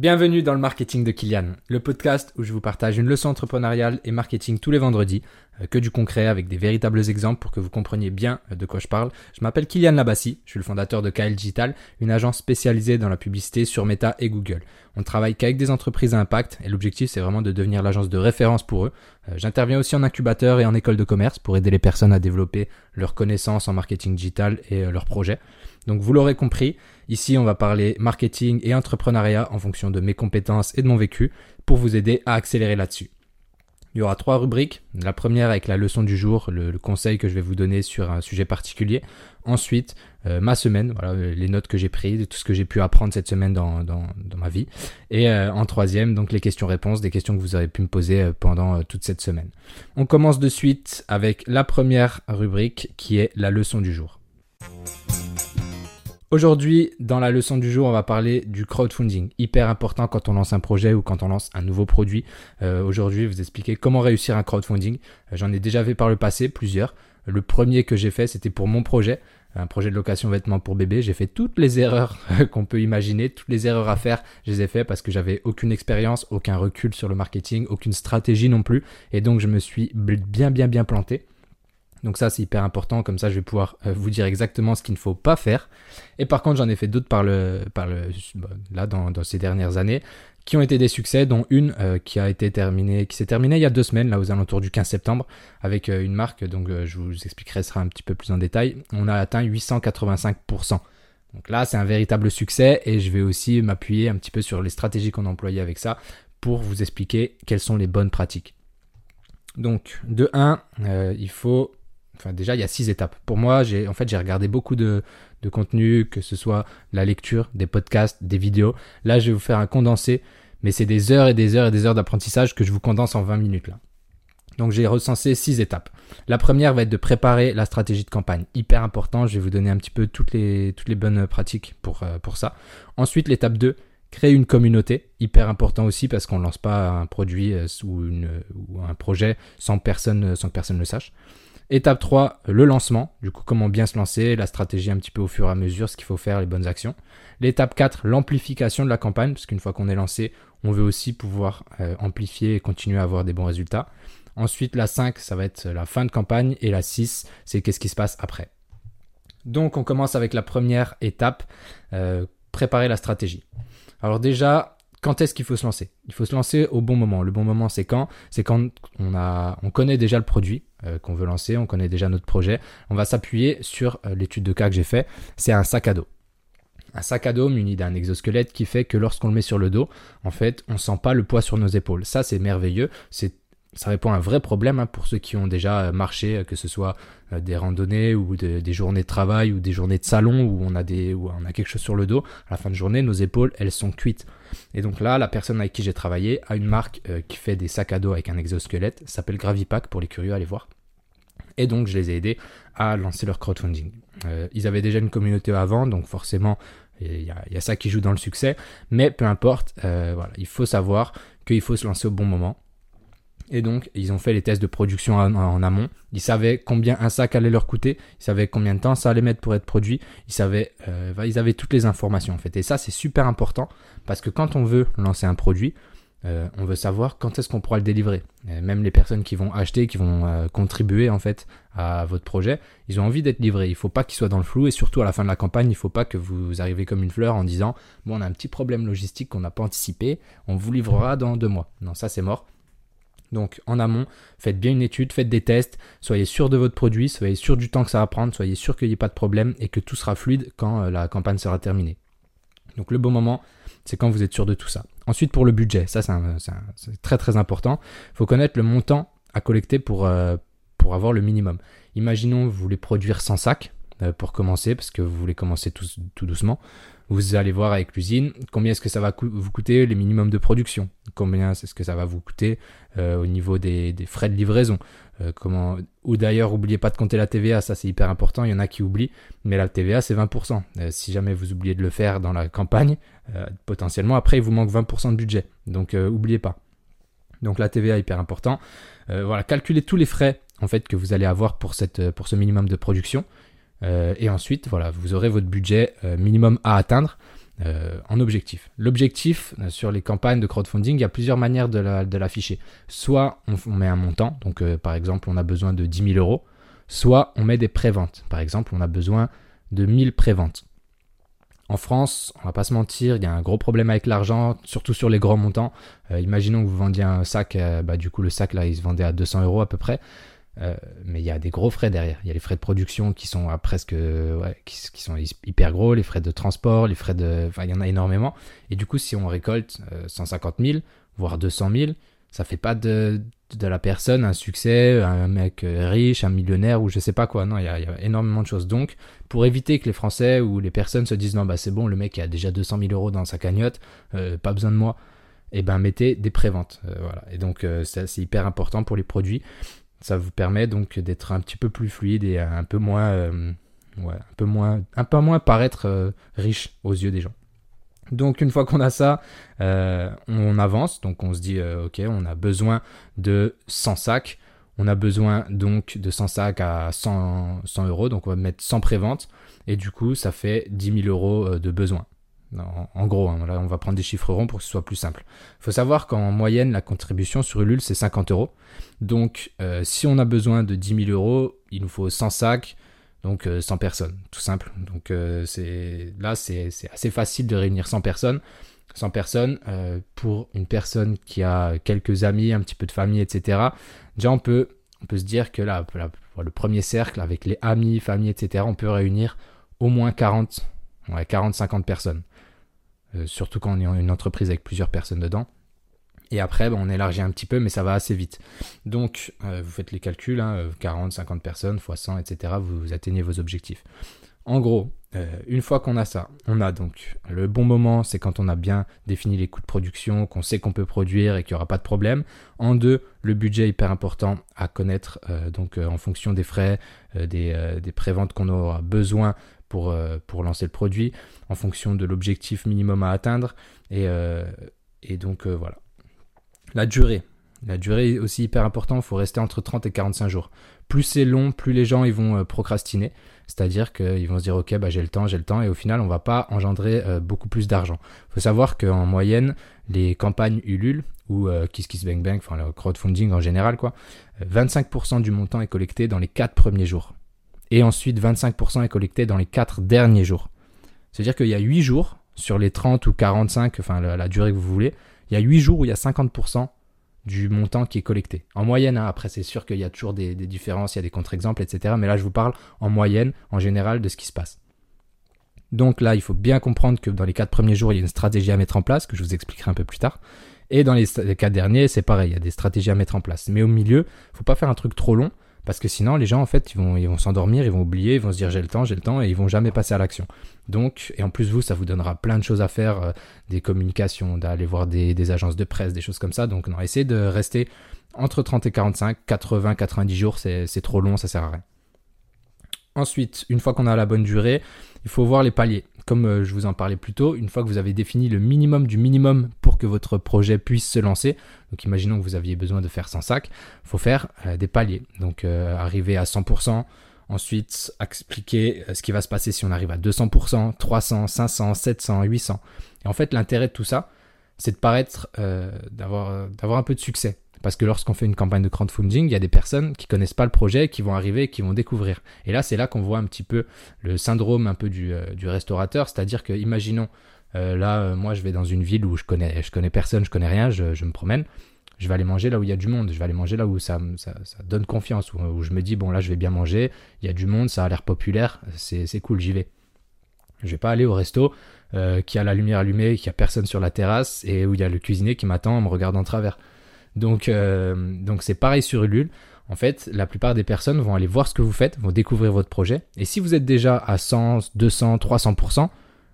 Bienvenue dans le marketing de Kylian, le podcast où je vous partage une leçon entrepreneuriale et marketing tous les vendredis, euh, que du concret avec des véritables exemples pour que vous compreniez bien euh, de quoi je parle. Je m'appelle Kylian Labassi, je suis le fondateur de KL Digital, une agence spécialisée dans la publicité sur Meta et Google. On travaille qu'avec des entreprises à impact et l'objectif c'est vraiment de devenir l'agence de référence pour eux. Euh, j'interviens aussi en incubateur et en école de commerce pour aider les personnes à développer leurs connaissances en marketing digital et leurs projets. Donc vous l'aurez compris, ici on va parler marketing et entrepreneuriat en fonction de mes compétences et de mon vécu pour vous aider à accélérer là-dessus. Il y aura trois rubriques. La première avec la leçon du jour, le, conseil que je vais vous donner sur un sujet particulier. Ensuite, euh, ma semaine, voilà, les notes que j'ai prises, tout ce que j'ai pu apprendre cette semaine dans, ma vie. Et euh, en troisième, donc les questions-réponses, des questions que vous aurez pu me poser euh, pendant toute cette semaine. On commence de suite avec la première rubrique qui est la leçon du jour. Aujourd'hui, dans la leçon du jour, on va parler du crowdfunding. Hyper important quand on lance un projet ou quand on lance un nouveau produit. Euh, aujourd'hui, vous expliquer comment réussir un crowdfunding. Euh, j'en ai déjà fait par le passé, plusieurs. Le premier que j'ai fait, c'était pour mon projet, un projet de location vêtements pour bébé. J'ai fait toutes les erreurs qu'on peut imaginer, toutes les erreurs à faire, je les ai fait parce que j'avais aucune expérience, aucun recul sur le marketing, aucune stratégie non plus. Et donc, je me suis bien, bien, bien planté. Donc ça, c'est hyper important. Comme ça, je vais pouvoir euh, vous dire exactement ce qu'il ne faut pas faire. Et par contre, j'en ai fait d'autres par le, par le, bah, là, dans, dans, ces dernières années, qui ont été des succès, dont une euh, qui a été terminée, qui s'est terminée il y a deux semaines, là, aux alentours du 15 septembre, avec euh, une marque. Donc, je vous expliquerai ça un petit peu plus en détail. On a atteint 885%. Donc là, c'est un véritable succès et je vais aussi m'appuyer un petit peu sur les stratégies qu'on a employées avec ça pour vous expliquer quelles sont les bonnes pratiques. Donc, de 1, il faut Enfin, déjà, il y a six étapes. Pour moi, j'ai en fait j'ai regardé beaucoup de, de contenu, que ce soit la lecture, des podcasts, des vidéos. Là, je vais vous faire un condensé, mais c'est des heures et des heures et des heures d'apprentissage que je vous condense en 20 minutes là. Donc j'ai recensé six étapes. La première va être de préparer la stratégie de campagne. Hyper important, je vais vous donner un petit peu toutes les, toutes les bonnes pratiques pour, euh, pour ça. Ensuite, l'étape 2, créer une communauté. Hyper important aussi parce qu'on ne lance pas un produit euh, ou, une, ou un projet sans personne, sans que personne le sache. Étape 3, le lancement. Du coup, comment bien se lancer, la stratégie un petit peu au fur et à mesure, ce qu'il faut faire, les bonnes actions. L'étape 4, l'amplification de la campagne, parce qu'une fois qu'on est lancé, on veut aussi pouvoir euh, amplifier et continuer à avoir des bons résultats. Ensuite, la 5, ça va être la fin de campagne. Et la 6, c'est qu'est-ce qui se passe après. Donc, on commence avec la première étape, euh, préparer la stratégie. Alors déjà, quand est-ce qu'il faut se lancer? Il faut se lancer au bon moment. Le bon moment, c'est quand? C'est quand on, a, on connaît déjà le produit qu'on veut lancer, on connaît déjà notre projet. On va s'appuyer sur euh, l'étude de cas que j'ai fait. C'est un sac à dos. Un sac à dos muni d'un exosquelette qui fait que lorsqu'on le met sur le dos, en fait, on sent pas le poids sur nos épaules. Ça, c'est merveilleux. Ça répond à un vrai problème hein, pour ceux qui ont déjà euh, marché, euh, que ce soit euh, des randonnées ou des journées de travail ou des journées de salon où on a des où on a quelque chose sur le dos. À la fin de journée, nos épaules elles sont cuites. Et donc là, la personne avec qui j'ai travaillé a une marque qui fait des sacs à dos avec un exosquelette, s'appelle Gravipack pour les curieux, allez voir. Et donc je les ai aidés à lancer leur crowdfunding. ils avaient déjà une communauté avant, donc forcément il y, a, ça qui joue dans le succès. Mais peu importe, voilà, il faut savoir qu'il faut se lancer au bon moment et donc, ils ont fait les tests de production en, amont. Ils savaient combien un sac allait leur coûter. Ils savaient combien de temps ça allait mettre pour être produit. Ils savaient, euh, ils avaient toutes les informations en fait. Et ça, c'est super important parce que quand on veut lancer un produit, euh, on veut savoir quand est-ce qu'on pourra le délivrer. même les personnes qui vont acheter, qui vont euh, contribuer en fait à votre projet, ils ont envie d'être livrés. Il ne faut pas qu'ils soient dans le flou et surtout à la fin de la campagne, il ne faut pas que vous arrivez comme une fleur en disant bon on a un petit problème logistique qu'on n'a pas anticipé, on vous livrera dans deux mois. Non ça c'est mort. Donc en amont, faites bien une étude, faites des tests, soyez sûr de votre produit, soyez sûr du temps que ça va prendre, soyez sûr qu'il n'y ait pas de problème et que tout sera fluide quand euh, la campagne sera terminée. Donc le bon moment, c'est quand vous êtes sûr de tout ça. Ensuite pour le budget, ça c'est très très important. Il faut connaître le montant à collecter pour, euh, pour avoir le minimum. Imaginons vous voulez produire 100 sacs pour commencer, parce que vous voulez commencer tout, tout doucement. Vous allez voir avec l'usine combien est-ce que ça va vous coûter les minimums de production, combien est-ce que ça va vous coûter euh, au niveau des, frais de livraison? Euh, comment ou d'ailleurs n'oubliez pas de compter la TVA, ça c'est hyper important. Il y en a qui oublient, mais la TVA c'est 20%. Euh, si jamais vous oubliez de le faire dans la campagne, potentiellement après il vous manque 20% de budget. Donc n'oubliez pas. Donc la TVA hyper important. voilà, calculez tous les frais en fait que vous allez avoir pour cette pour ce minimum de production. Et ensuite, voilà, vous aurez votre budget minimum à atteindre. en objectif. L'objectif sur les campagnes de crowdfunding, il y a plusieurs manières de l'afficher. soit on, met un montant, donc par exemple on a besoin de 10 000 euros, soit on met des préventes. Par exemple, on a besoin de 1000 préventes. En France, on va pas se mentir, il y a un gros problème avec l'argent, surtout sur les grands montants. Euh, imaginons que vous vendiez un sac, euh, bah, du coup le sac là il se vendait à 200 euros à peu près. Euh, mais il y a des gros frais derrière. Il y a les frais de production qui sont presque, qui, sont hyper gros, les frais de transport, les frais de, enfin il y en a énormément. Et du coup, si on récolte 150 000, voire 200 000, ça fait pas de, de la personne un succès, un mec riche, un millionnaire ou je sais pas quoi. Non, il y, a, énormément de choses. Donc, pour éviter que les Français ou les personnes se disent non, bah c'est bon, le mec a déjà 200 000 euros dans sa cagnotte, euh, pas besoin de moi, et eh ben mettez des préventes. Euh, voilà. Et donc, euh, c'est hyper important pour les produits. Ça vous permet donc d'être un petit peu plus fluide et un peu moins, ouais, un peu moins, un peu moins paraître riche aux yeux des gens. Donc une fois qu'on a ça, euh, on avance. Donc on se dit, euh, ok, on a besoin de 100 sacs. On a besoin donc de 100 sacs à 100, 100 euros. Donc on va mettre 100 préventes. Et du coup, ça fait 10 000 euros euh, de besoin. En, gros, hein, on va prendre des chiffres ronds pour que ce soit plus simple. Il faut savoir qu'en moyenne, la contribution sur Ulule, c'est 50 euros. Donc si on a besoin de 10 000 euros, il nous faut 100 sacs donc 100 euh, personnes, tout simple. Donc euh, là c'est assez facile de réunir 100 personnes. 100 personnes euh, pour une personne qui a quelques amis, un petit peu de famille, etc. Déjà on peut on peut se dire que là le premier cercle avec les amis, famille, etc. On peut réunir au moins 40, ouais, 40, 50 personnes. surtout quand on est une entreprise avec plusieurs personnes dedans. Et après, ben, on élargit un petit peu, mais ça va assez vite. Donc, euh, vous faites les calculs, 40, hein, 50 personnes, x 100, etc. Vous, atteignez vos objectifs. En gros, euh, une fois qu'on a ça, on a donc le bon moment, c'est quand on a bien défini les coûts de production, qu'on sait qu'on peut produire et qu'il n'y aura pas de problème. En deux, le budget hyper important à connaître, euh, donc en fonction des frais, des, des préventes qu'on aura besoin pour, pour lancer le produit, en fonction de l'objectif minimum à atteindre. Et, et donc voilà. La durée. La durée est aussi hyper importante, il faut rester entre 30 et 45 jours. Plus c'est long, plus les gens ils vont euh, procrastiner. C'est-à-dire qu'ils vont se dire ok bah j'ai le temps, j'ai le temps, et au final on va pas engendrer euh, beaucoup plus d'argent. Il faut savoir qu'en moyenne, les campagnes Ulule ou euh, KissKissBankBank, enfin le crowdfunding en général quoi, 25% du montant est collecté dans les 4 premiers jours. Et ensuite 25% est collecté dans les 4 derniers jours. C'est-à-dire qu'il y a 8 jours sur les 30 ou 45, enfin la durée que vous voulez, il y a 8 jours où il y a 50% du montant qui est collecté. En moyenne, hein, après c'est sûr qu'il y a toujours des, différences, il y a des contre-exemples, etc. Mais là je vous parle en moyenne, en général, de ce qui se passe. Donc là, il faut bien comprendre que dans les 4 premiers jours, il y a une stratégie à mettre en place, que je vous expliquerai un peu plus tard. Et dans les 4 derniers, c'est pareil, il y a des stratégies à mettre en place. Mais au milieu, il ne faut pas faire un truc trop long, parce que sinon, les gens, en fait, ils vont, ils vont s'endormir, ils vont oublier, ils vont se dire j'ai le temps, j'ai le temps, et ils vont jamais passer à l'action. Donc, et en plus, vous, ça vous donnera plein de choses à faire, euh, des communications, d'aller voir des, agences de presse, des choses comme ça. Donc, non, essayez de rester entre 30 et 45, 80, 90 jours, c'est trop long, ça sert à rien. Ensuite, une fois qu'on a la bonne durée, il faut voir les paliers. Comme euh, je vous en parlais plus tôt, une fois que vous avez défini le minimum du minimum pour que votre projet puisse se lancer, donc imaginons que vous aviez besoin de faire 100 sacs, il faut faire euh, des paliers. Donc euh, arriver à 100%, ensuite expliquer ce qui va se passer si on arrive à 200%, 300, 500, 700, 800. Et en fait, l'intérêt de tout ça, c'est de paraître, d'avoir un peu de succès. Parce que lorsqu'on fait une campagne de crowdfunding, il y a des personnes qui connaissent pas le projet, qui vont arriver, qui vont découvrir. Et là, c'est là qu'on voit un petit peu le syndrome un peu du, euh, restaurateur, c'est-à-dire que, imaginons, euh, là, euh, moi, je vais dans une ville où je connais, je connais personne, je connais rien, je, me promène. Je vais aller manger là où il y a du monde. Je vais aller manger là où ça, donne confiance, où, je me dis bon là, je vais bien manger. Il y a du monde, ça a l'air populaire, c'est cool, j'y vais. Je vais pas aller au resto qui a la lumière allumée, qui a personne sur la terrasse et où il y a le cuisinier qui m'attend en me regardant en travers. Donc, euh, donc c'est pareil sur Ulule. En fait, la plupart des personnes vont aller voir ce que vous faites, vont découvrir votre projet. Et si vous êtes déjà à 100, 200, 300%,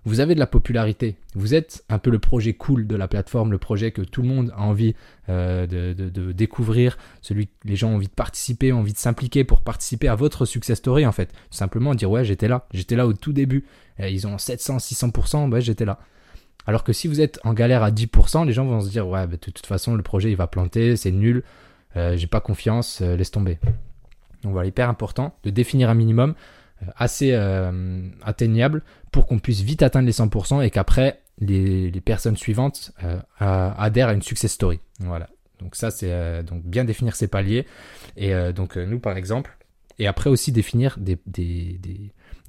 vous avez de la popularité. Vous êtes un peu le projet cool de la plateforme, le projet que tout le monde a envie euh, de, découvrir, celui les gens ont envie de participer, ont envie de s'impliquer pour participer à votre success story en fait. Simplement dire ouais j'étais là, j'étais là au tout début. ils ont 700, 600%, ouais j'étais là. Alors que si vous êtes en galère à 10%, les gens vont se dire ouais, bah, de toute façon le projet il va planter, c'est nul, euh, j'ai pas confiance, euh, laisse tomber. Donc voilà, hyper important de définir un minimum euh, assez atteignable pour qu'on puisse vite atteindre les 100% et qu'après les, personnes suivantes adhèrent à une success story. Voilà. Donc ça, c'est donc bien définir ses paliers. Et donc nous, par exemple, et après aussi définir des,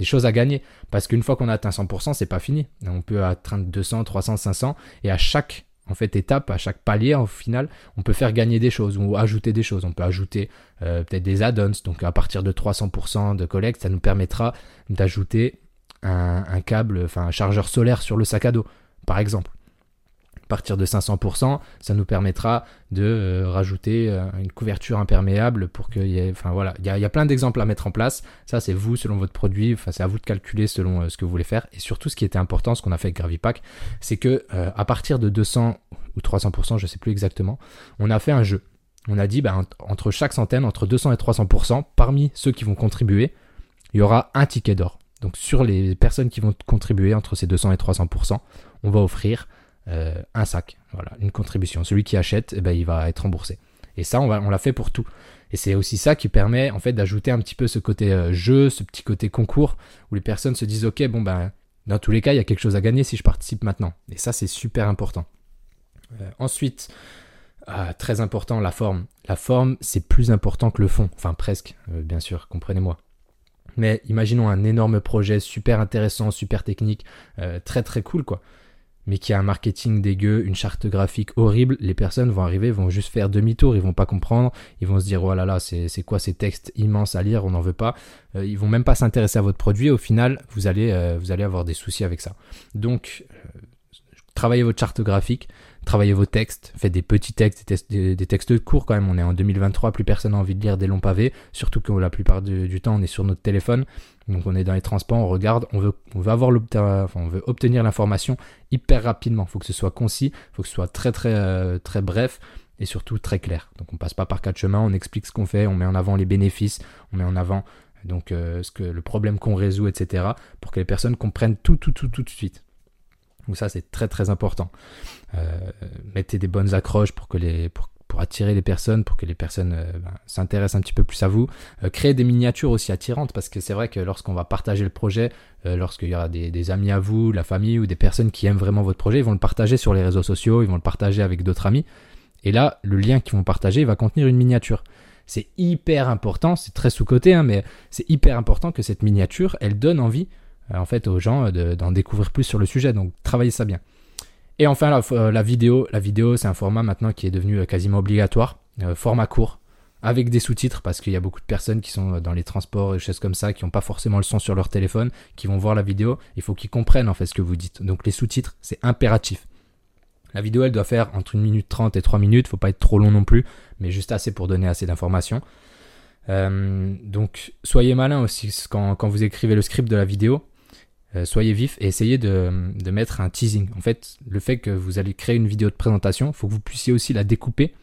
choses à gagner. Parce qu'une fois qu'on a atteint 100%, c'est pas fini. On peut atteindre 200, 300, 500. Et à chaque en fait étape, à chaque palier, au final, on peut faire gagner des choses ou ajouter des choses. On peut ajouter euh, peut-être des add-ons. Donc à partir de 300% de collecte, ça nous permettra d'ajouter un, câble, enfin un chargeur solaire sur le sac à dos, par exemple partir de 500%, ça nous permettra de euh, rajouter euh, une couverture imperméable pour qu'il y ait, enfin voilà, il y a, plein d'exemples à mettre en place. Ça, c'est vous selon votre produit, enfin c'est à vous de calculer selon euh, ce que vous voulez faire. Et surtout, ce qui était important, ce qu'on a fait avec Gravipack, c'est que à partir de 200 ou 300%, je sais plus exactement, on a fait un jeu. On a dit, ben, entre chaque centaine, entre 200 et 300%, parmi ceux qui vont contribuer, il y aura un ticket d'or. Donc sur les personnes qui vont contribuer entre ces 200 et 300%, on va offrir euh, un sac, voilà, une contribution. Celui qui achète, eh ben, il va être remboursé. Et ça, on, l'a fait pour tout. Et c'est aussi ça qui permet en fait d'ajouter un petit peu ce côté euh, jeu, ce petit côté concours, où les personnes se disent ok, bon ben, dans tous les cas, il y a quelque chose à gagner si je participe maintenant. Et ça, c'est super important. Euh, ensuite, ah, très important, la forme. La forme, c'est plus important que le fond. Enfin, presque, bien sûr, comprenez-moi. Mais imaginons un énorme projet super intéressant, super technique, très très cool quoi mais qui a un marketing dégueu, une charte graphique horrible, les personnes vont arriver, vont juste faire demi-tour, ils vont pas comprendre, ils vont se dire oh là là, c'est quoi ces textes immenses à lire, on n'en veut pas. Euh, ils vont même pas s'intéresser à votre produit, au final, vous allez, euh, vous allez avoir des soucis avec ça. Donc, euh, travaillez votre charte graphique, travaillez vos textes, faites des petits textes, des, textes courts quand même. On est en 2023, plus personne n'a envie de lire des longs pavés, surtout que la plupart du, temps on est sur notre téléphone, donc on est dans les transports, on regarde, on veut, avoir on obtenir l'information hyper rapidement. Il faut que ce soit concis, il faut que ce soit très très euh, très bref et surtout très clair. Donc on passe pas par quatre chemins, on explique ce qu'on fait, on met en avant les bénéfices, on met en avant euh, le problème qu'on résout, etc. pour que les personnes comprennent tout tout tout tout de suite. Donc ça, c'est très très important. Euh, mettez des bonnes accroches pour que les attirer les personnes, pour que les personnes euh, ben, s'intéressent un petit peu plus à vous. Euh, créez des miniatures aussi attirantes parce que c'est vrai que lorsqu'on va partager le projet, lorsqu'il y aura des, amis à vous, la famille ou des personnes qui aiment vraiment votre projet, ils vont le partager sur les réseaux sociaux, ils vont le partager avec d'autres amis. Et là, le lien qu'ils vont partager va contenir une miniature. C'est hyper important, c'est très sous-côté, hein, mais c'est hyper important que cette miniature, elle donne envie euh, en fait aux gens euh, d'en découvrir plus sur le sujet. Donc travaillez ça bien. Et enfin la, euh, la vidéo, la vidéo c'est un format maintenant qui est devenu quasiment obligatoire, format court avec des sous-titres parce qu'il y a beaucoup de personnes qui sont dans les transports et choses comme ça qui n'ont pas forcément le son sur leur téléphone, qui vont voir la vidéo, il faut qu'ils comprennent en fait ce que vous dites. Donc les sous-titres, c'est impératif. La vidéo, elle doit faire entre 1 minute 30 et 3 minutes, faut pas être trop long non plus, mais juste assez pour donner assez d'informations. donc soyez malin aussi quand, quand, vous écrivez le script de la vidéo. Euh, soyez vif et essayez de, mettre un teasing. En fait, le fait que vous allez créer une vidéo de présentation, il faut que vous puissiez aussi la découper,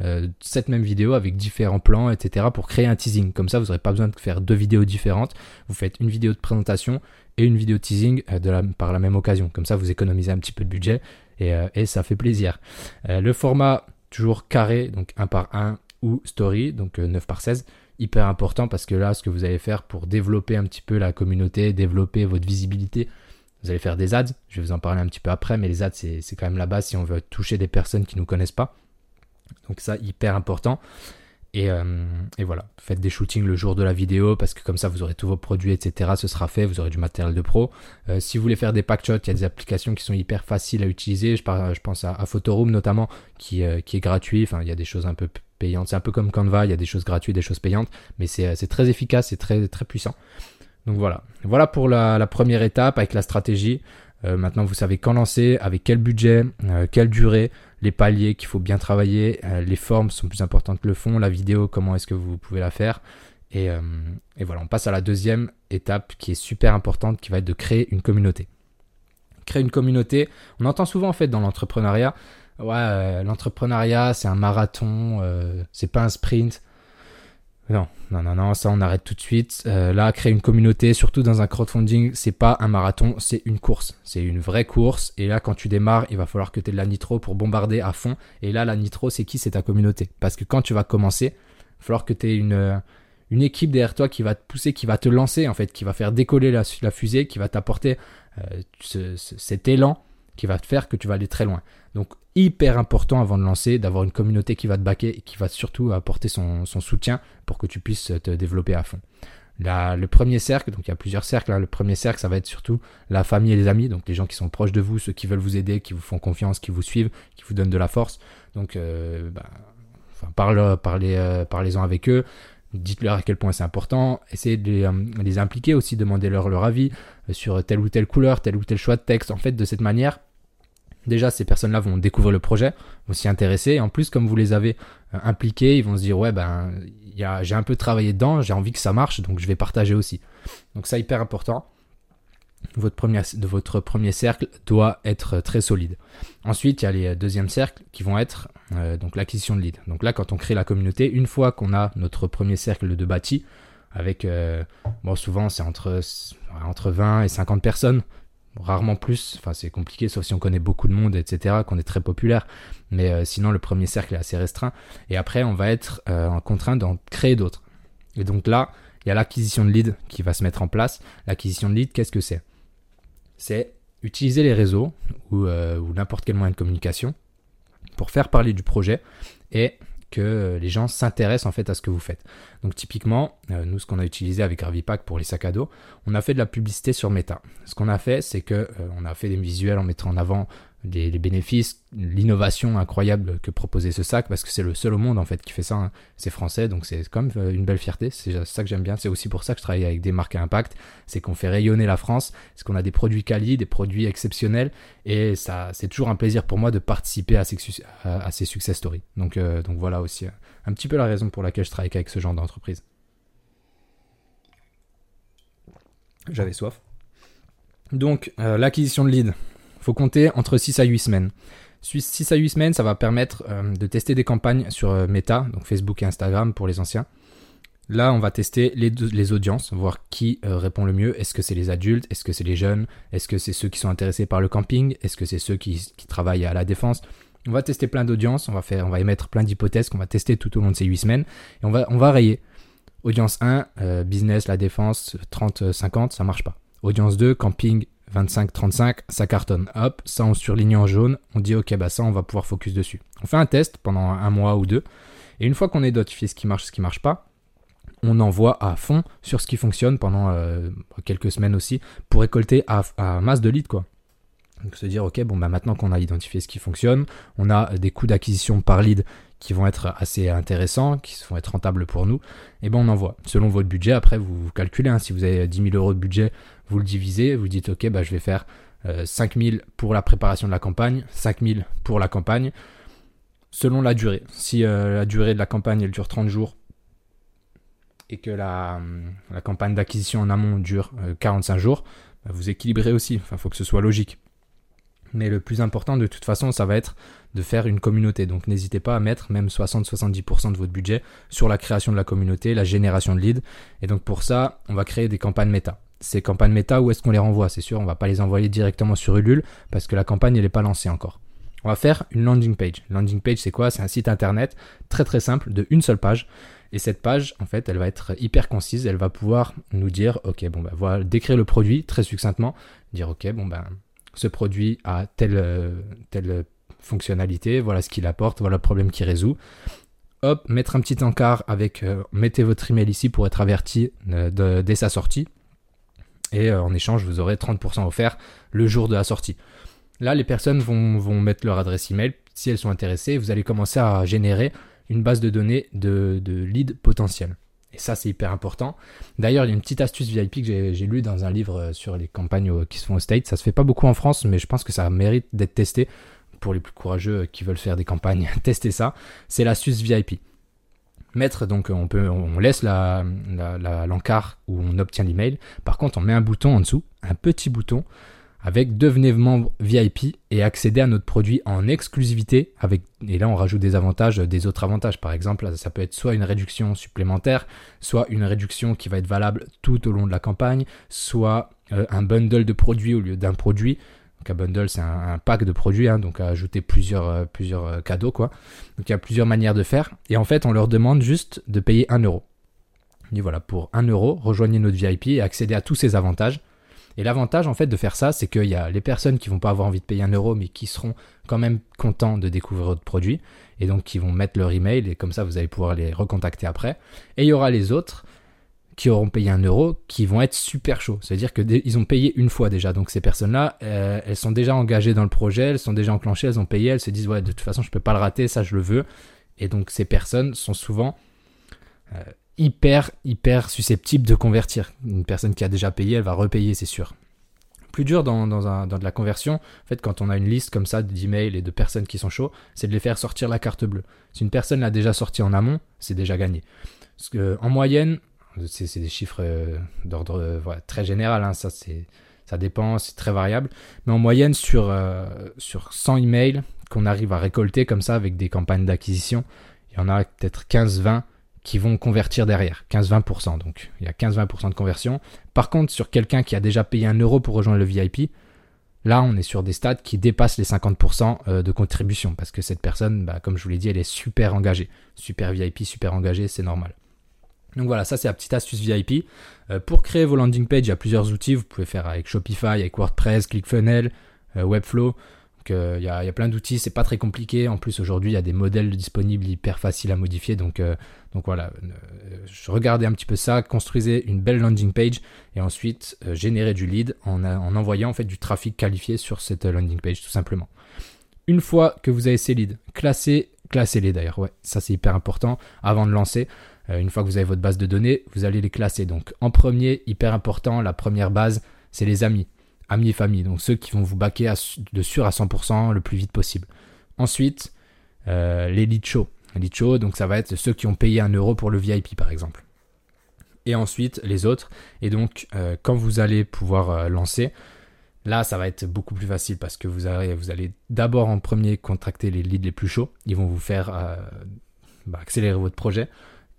euh, cette même vidéo avec différents plans, etc. pour créer un teasing. Comme ça, vous n'aurez pas besoin de faire deux vidéos différentes. Vous faites une vidéo de présentation et une vidéo de teasing euh, de la, par la même occasion. Comme ça, vous économisez un petit peu de budget et, et ça fait plaisir. le format, toujours carré, donc 1 par 1 ou story, donc 9 par 16 hyper important parce que là, ce que vous allez faire pour développer un petit peu la communauté, développer votre visibilité, vous allez faire des ads. Je vais vous en parler un petit peu après, mais les ads, c'est quand même la base si on veut toucher des personnes qui ne nous connaissent pas. Donc ça, hyper important. Euh, et, voilà, faites des shootings le jour de la vidéo parce que comme ça vous aurez tous vos produits, etc. Ce sera fait, vous aurez du matériel de pro. Euh, si vous voulez faire des pack shots, il y a des applications qui sont hyper faciles à utiliser. Je, je pense à, Photoroom notamment, qui, euh, qui est gratuit. Enfin, il y a des choses un peu c'est un peu comme Canva, il y a des choses gratuites, des choses payantes, mais c'est très efficace, c'est très, très puissant. Donc voilà. Voilà pour la, première étape avec la stratégie. Euh, maintenant, vous savez quand lancer, avec quel budget, euh, quelle durée, les paliers qu'il faut bien travailler, euh, les formes sont plus importantes que le fond, la vidéo, comment est-ce que vous pouvez la faire. Et, voilà, on passe à la deuxième étape qui est super importante, qui va être de créer une communauté. Créer une communauté, on entend souvent en fait dans l'entrepreneuriat, ouais, euh, l'entrepreneuriat, c'est un marathon, euh, c'est pas un sprint. Non, non, non, non, ça on arrête tout de suite. Euh, là, créer une communauté, surtout dans un crowdfunding, c'est pas un marathon, c'est une course. C'est une vraie course. Et là, quand tu démarres, il va falloir que tu aies de la nitro pour bombarder à fond. Et là, la nitro, c'est qui? C'est ta communauté. Parce que quand tu vas commencer, il va falloir que tu aies une, une équipe derrière toi qui va te pousser, qui va te lancer, en fait, qui va faire décoller la, la fusée, qui va t'apporter cet élan qui va te faire que tu vas aller très loin. Donc hyper important avant de lancer d'avoir une communauté qui va te baquer et qui va surtout apporter son, soutien pour que tu puisses te développer à fond. le premier cercle, donc il y a plusieurs cercles. Hein. Le premier cercle, ça va être surtout la famille et les amis, donc les gens qui sont proches de vous, ceux qui veulent vous aider, qui vous font confiance, qui vous suivent, qui vous donnent de la force. Donc, euh, bah, parle, parlez, euh, parlez-en avec eux. Dites-leur à quel point c'est important. Essayez de les, euh, impliquer aussi, demandez-leur leur avis sur telle ou telle couleur, tel ou tel choix de texte. En fait, de cette manière, déjà ces personnes-là vont découvrir le projet, vont s'y intéresser. Et en plus, comme vous les avez impliqués, ils vont se dire ouais ben j'ai un peu travaillé dedans, j'ai envie que ça marche, donc je vais partager aussi. Donc ça hyper important votre premier, votre premier cercle doit être très solide. Ensuite, il y a les deuxièmes cercles qui vont être euh, l'acquisition de leads. Donc là, quand on crée la communauté, une fois qu'on a notre premier cercle de bâti, avec, euh, bon, souvent c'est entre, entre 20 et 50 personnes, rarement plus, enfin c'est compliqué, sauf si on connaît beaucoup de monde, etc., qu'on est très populaire, mais euh, sinon le premier cercle est assez restreint, et après on va être en contraint d'en créer d'autres. Et donc là, il y a l'acquisition de leads qui va se mettre en place. L'acquisition de leads, qu'est-ce que c'est? C'est utiliser les réseaux euh, ou, n'importe quel moyen de communication pour faire parler du projet et que les gens s'intéressent en fait à ce que vous faites. Donc typiquement, euh, nous ce qu'on a utilisé avec Gravipack pour les sacs à dos, on a fait de la publicité sur Meta. Ce qu'on a fait, c'est que euh, on a fait des visuels en mettant en avant les, bénéfices, l'innovation incroyable que proposait ce sac, parce que c'est le seul au monde en fait qui fait ça. Hein. C'est français, donc c'est comme euh, une belle fierté. C'est ça que j'aime bien. C'est aussi pour ça que je travaille avec des marques à impact. C'est qu'on fait rayonner la France, c'est qu'on a des produits quali, des produits exceptionnels, et ça, c'est toujours un plaisir pour moi de participer à ces, à, ces success stories. Donc, euh, donc voilà aussi un petit peu la raison pour laquelle je travaille avec ce genre d'entreprise. J'avais soif. Donc, euh, l'acquisition de lead, faut compter entre 6 à 8 semaines. 6 à 8 semaines, ça va permettre euh, de tester des campagnes sur euh, Meta, donc Facebook et Instagram pour les anciens. Là, on va tester les, audiences, voir qui euh, répond le mieux. Est-ce que c'est les adultes? Est-ce que c'est les jeunes? Est-ce que c'est ceux qui sont intéressés par le camping? Est-ce que c'est ceux qui, travaillent à la défense? On va tester plein d'audiences, on, va on va émettre plein d'hypothèses qu'on va tester tout au long de ces 8 semaines. Et on va, on va rayer. Audience 1, business, la défense, 30-50, ça marche pas. Audience 2, camping, 25-35, ça cartonne. Hop, ça on surligne en jaune, on dit ok, bah ça on va pouvoir focus dessus. On fait un test pendant un mois ou deux, et une fois qu'on est notifié ce qui marche, ce qui marche pas, on envoie à fond sur ce qui fonctionne pendant euh, quelques semaines aussi pour récolter à, masse de leads quoi. Donc se dire ok bon bah maintenant qu'on a identifié ce qui fonctionne, on a des coûts d'acquisition par lead qui vont être assez intéressants, qui vont être rentables pour nous, et ben on envoie. Selon votre budget, après vous, calculez, hein. si vous avez 10 000 euros de budget, vous le divisez, vous dites ok, bah, je vais faire 5 euh, 000 pour la préparation de la campagne, 5 000 pour la campagne, selon la durée. Si euh, la durée de la campagne elle dure 30 jours et que la, campagne d'acquisition en amont dure 45 euh, jours, bah, vous équilibrez aussi, il faut que ce soit logique. Mais le plus important de toute façon, ça va être de faire une communauté. Donc n'hésitez pas à mettre même 60-70% de votre budget sur la création de la communauté, la génération de leads. Et donc pour ça, on va créer des campagnes méta. Ces campagnes méta, où est-ce qu'on les renvoie? C'est sûr, on va pas les envoyer directement sur Ulule parce que la campagne, elle n'est pas lancée encore. On va faire une landing page. Landing page, c'est quoi? C'est un site internet très très simple de une seule page. Et cette page, en fait, elle va être hyper concise. Elle va pouvoir nous dire, ok, bon ben voilà, décrire le produit très succinctement, dire, ok, bon ben ce produit a telle, euh, telle fonctionnalité, voilà ce qu'il apporte, voilà le problème qu'il résout. Hop, mettre un petit encart avec euh, mettez votre email ici pour être averti euh, dès sa sortie. Et en échange, vous aurez 30% offert le jour de la sortie. Là, les personnes vont, mettre leur adresse email. Si elles sont intéressées, vous allez commencer à générer une base de données de, de leads potentiels. Et ça, c'est hyper important. D'ailleurs, il y a une petite astuce VIP que j'ai lue dans un livre euh, sur les campagnes qui se font au States. Ça se fait pas beaucoup en France, mais je pense que ça mérite d'être testé pour les plus courageux euh, qui veulent faire des campagnes. Testez ça. C'est l'astuce VIP. Mettre, donc, on, peut, on laisse l'encart la, la, où on obtient l'email. Par contre, on met un bouton en dessous, un petit bouton avec devenez membre VIP et accéder à notre produit en exclusivité avec et là on rajoute des avantages des autres avantages. Par exemple ça peut être soit une réduction supplémentaire soit une réduction qui va être valable tout au long de la campagne soit euh, un bundle de produits au lieu d'un produit. Donc un bundle c'est un, pack de produits hein, donc à ajouter plusieurs euh, euh, cadeaux quoi. Donc il y a plusieurs manières de faire. Et en fait on leur demande juste de payer 1 euro. Et voilà pour 1 euro rejoignez notre VIP et accédez à tous ces avantages Et l'avantage en fait de faire ça, c'est qu'il y a les personnes qui vont pas avoir envie de payer un euro, mais qui seront quand même contents de découvrir votre produit, et donc qui vont mettre leur email, et comme ça vous allez pouvoir les recontacter après. Et il y aura les autres qui auront payé un euro, qui vont être super chauds. C'est-à-dire qu'ils ont payé une fois déjà. Donc ces personnes-là, euh, elles sont déjà engagées dans le projet, elles sont déjà enclenchées, elles ont payé, elles se disent ouais de toute façon je peux pas le rater, ça je le veux. Et donc ces personnes sont souvent euh, hyper hyper susceptibles de convertir. Une personne qui a déjà payé, elle va repayer, c'est sûr. Plus dur dans, dans, dans, de la conversion, en fait, quand on a une liste comme ça d'emails et de personnes qui sont chauds, c'est de les faire sortir la carte bleue. Si une personne l'a déjà sorti en amont, c'est déjà gagné. Parce que, en moyenne, c'est des chiffres euh, d'ordre euh, très général, hein, ça, ça dépend, c'est très variable. Mais en moyenne, sur, euh, sur 100 emails qu'on arrive à récolter comme ça avec des campagnes d'acquisition, il y en a peut-être 15-20 qui vont convertir derrière. 15-20%. Donc il y a 15-20% de conversion. Par contre, sur quelqu'un qui a déjà payé un euro pour rejoindre le VIP, là on est sur des stats qui dépassent les 50% de contribution. Parce que cette personne, bah, comme je vous l'ai dit, elle est super engagée. Super VIP, super engagée, c'est normal. Donc voilà, ça c'est la petite astuce VIP. Euh, pour créer vos landing pages, il y a plusieurs outils. Vous pouvez faire avec Shopify, avec WordPress, ClickFunnels, euh, Webflow. Euh, il, y a, plein d'outils, c'est pas très compliqué. En plus, aujourd'hui, il y a des modèles disponibles hyper faciles à modifier. Donc, donc voilà, regardez un petit peu ça, construisez une belle landing page et ensuite générez du lead en, en, envoyant en fait du trafic qualifié sur cette landing page tout simplement. Une fois que vous avez ces leads, classez, classez-les d'ailleurs. Ouais, ça c'est hyper important avant de lancer. Euh, une fois que vous avez votre base de données, vous allez les classer. Donc en premier, hyper important, la première base, c'est les amis. Amis et famille, donc ceux qui vont vous baquer de sûr à 100% le plus vite possible. Ensuite, euh, les leads chauds. Les chauds, donc ça va être ceux qui ont payé un euro pour le VIP par exemple. Et ensuite, les autres. Et donc, euh, quand vous allez pouvoir lancer, là, ça va être beaucoup plus facile parce que vous allez, vous allez d'abord en premier contracter les leads les plus chauds. Ils vont vous faire bah, accélérer votre projet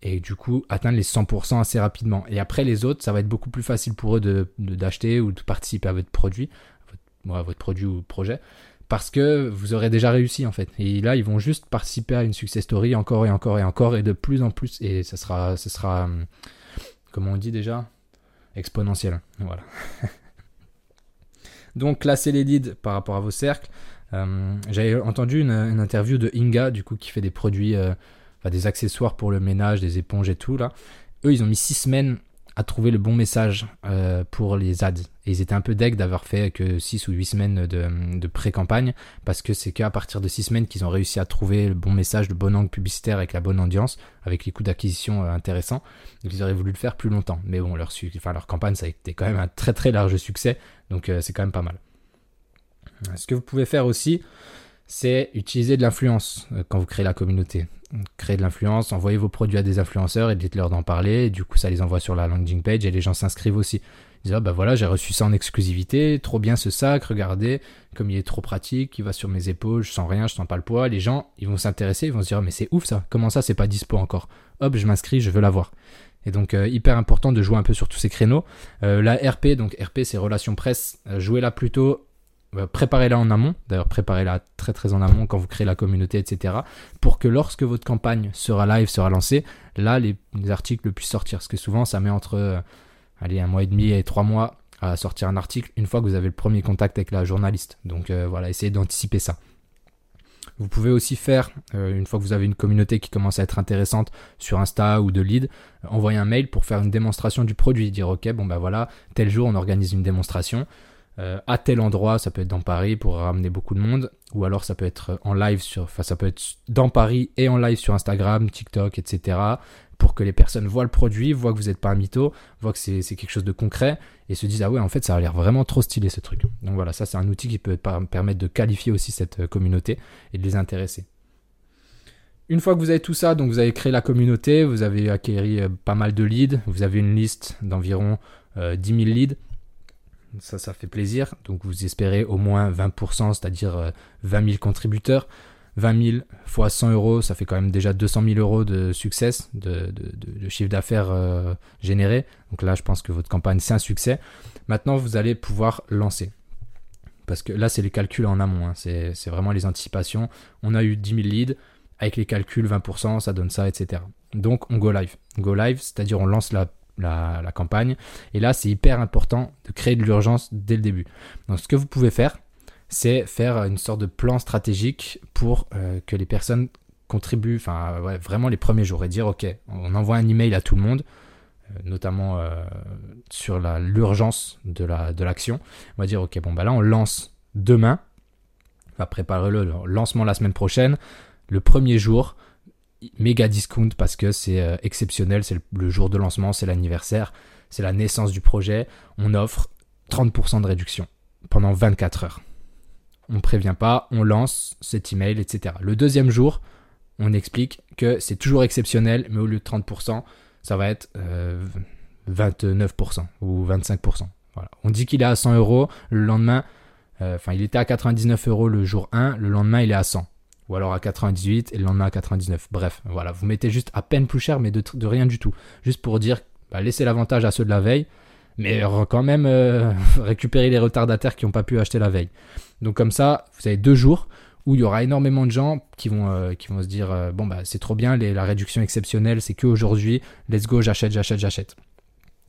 et du coup atteindre les 100% assez rapidement. Et après les autres, ça va être beaucoup plus facile pour eux de, d'acheter ou de participer à votre produit, à votre, produit ou projet, parce que vous aurez déjà réussi en fait. Et là, ils vont juste participer à une success story encore et encore et encore et de plus en plus. Et ça sera, ça sera, hum, comment on dit déjà, exponentiel. Voilà. Donc classer les leads par rapport à vos cercles. Hum, j'avais entendu une, interview de Inga, du coup, qui fait des produits euh, des accessoires pour le ménage, des éponges et tout là. Eux, ils ont mis six semaines à trouver le bon message euh, pour les ads. Et ils étaient un peu deg d'avoir fait que 6 ou 8 semaines de, pré-campagne, parce que c'est qu'à partir de 6 semaines qu'ils ont réussi à trouver le bon message, le bon angle publicitaire avec la bonne audience, avec les coûts d'acquisition euh, intéressants. Donc ils auraient voulu le faire plus longtemps. Mais bon, leur, enfin, leur campagne, ça a été quand même un très très large succès, donc euh, c'est quand même pas mal. Ce que vous pouvez faire aussi, c'est utiliser de l'influence quand vous créez la communauté créer de l'influence, envoyer vos produits à des influenceurs et dites-leur d'en parler. du coup, ça les envoie sur la landing page et les gens s'inscrivent aussi. Ils disent, ah, bah voilà, j'ai reçu ça en exclusivité, trop bien ce sac, regardez, comme il est trop pratique, il va sur mes épaules, je sens rien, je sens pas le poids. Les gens, ils vont s'intéresser, ils vont se dire, mais c'est ouf ça, comment ça, c'est pas dispo encore? Hop, je m'inscris, je veux l'avoir. Et donc, euh, hyper important de jouer un peu sur tous ces créneaux. Euh, la RP, donc RP, c'est relations presse, euh, jouez-la plutôt euh, préparez-la en amont, d'ailleurs préparez-la très très en amont quand vous créez la communauté, etc. Pour que lorsque votre campagne sera live, sera lancée, là les, articles puissent sortir. Parce que souvent ça met entre euh, allez, un mois et demi et trois mois à sortir un article une fois que vous avez le premier contact avec la journaliste. Donc euh, voilà, essayez d'anticiper ça. Vous pouvez aussi faire, une fois que vous avez une communauté qui commence à être intéressante sur Insta ou de lead, envoyer un mail pour faire une démonstration du produit. Dire ok, bon ben voilà, tel jour on organise une démonstration. Euh, à tel endroit, ça peut être dans Paris pour ramener beaucoup de monde, ou alors ça peut être en live sur, enfin ça peut être dans Paris et en live sur Instagram, TikTok, etc. pour que les personnes voient le produit, voient que vous n'êtes pas un mytho, voient que c'est quelque chose de concret et se disent ah ouais en fait ça a l'air vraiment trop stylé ce truc. Donc voilà, ça c'est un outil qui peut permettre de qualifier aussi cette euh, communauté et de les intéresser. Une fois que vous avez tout ça, donc vous avez créé la communauté, vous avez acquéri euh, pas mal de leads, vous avez une liste d'environ 10 000 leads ça, ça fait plaisir. Donc vous espérez au moins 20%, c'est-à-dire 20 euh, 000 contributeurs. 20 000 fois 100 euros, ça fait quand même déjà 200 000 euros de succès, de, chiffre d'affaires euh, généré. Donc là, je pense que votre campagne, c'est un succès. Maintenant, vous allez pouvoir lancer. Parce que là, c'est les calculs en amont. Hein. C'est vraiment les anticipations. On a eu 10 000 leads. Avec les calculs, 20%, ça donne ça, etc. Donc, on go live. Go live, c'est-à-dire on lance la la, campagne. Et là, c'est hyper important de créer de l'urgence dès le début. Donc, ce que vous pouvez faire, c'est faire une sorte de plan stratégique pour euh, que les personnes contribuent, enfin vraiment les premiers jours et dire ok, on envoie un email à tout le monde, euh, notamment euh, sur l'urgence de l'action. La, de on va dire ok, bon bah là on lance demain, on va préparer le lancement la semaine prochaine, le premier jour, méga discount parce que c'est exceptionnel, c'est le, jour de lancement, c'est l'anniversaire, c'est la naissance du projet, on offre 30% de réduction pendant 24 heures on prévient pas, on lance cet email, etc. Le deuxième jour, on explique que c'est toujours exceptionnel, mais au lieu de 30%, ça va être 29% euh, ou 25%. Voilà. On dit qu'il est à 100 euros, le lendemain, euh, enfin il était à 99 euros le jour 1, le lendemain il est à 100. Ou alors à 98 et le lendemain à 99. Bref, voilà, vous mettez juste à peine plus cher, mais de, rien du tout. Juste pour dire, bah, laissez l'avantage à ceux de la veille, mais quand même euh, récupérer les retardataires qui n'ont pas pu acheter la veille. Donc comme ça, vous avez deux jours où il y aura énormément de gens qui vont, euh, se dire euh, bon bah c'est trop bien, la réduction exceptionnelle, c'est qu'aujourd'hui, let's go, j'achète, j'achète, j'achète.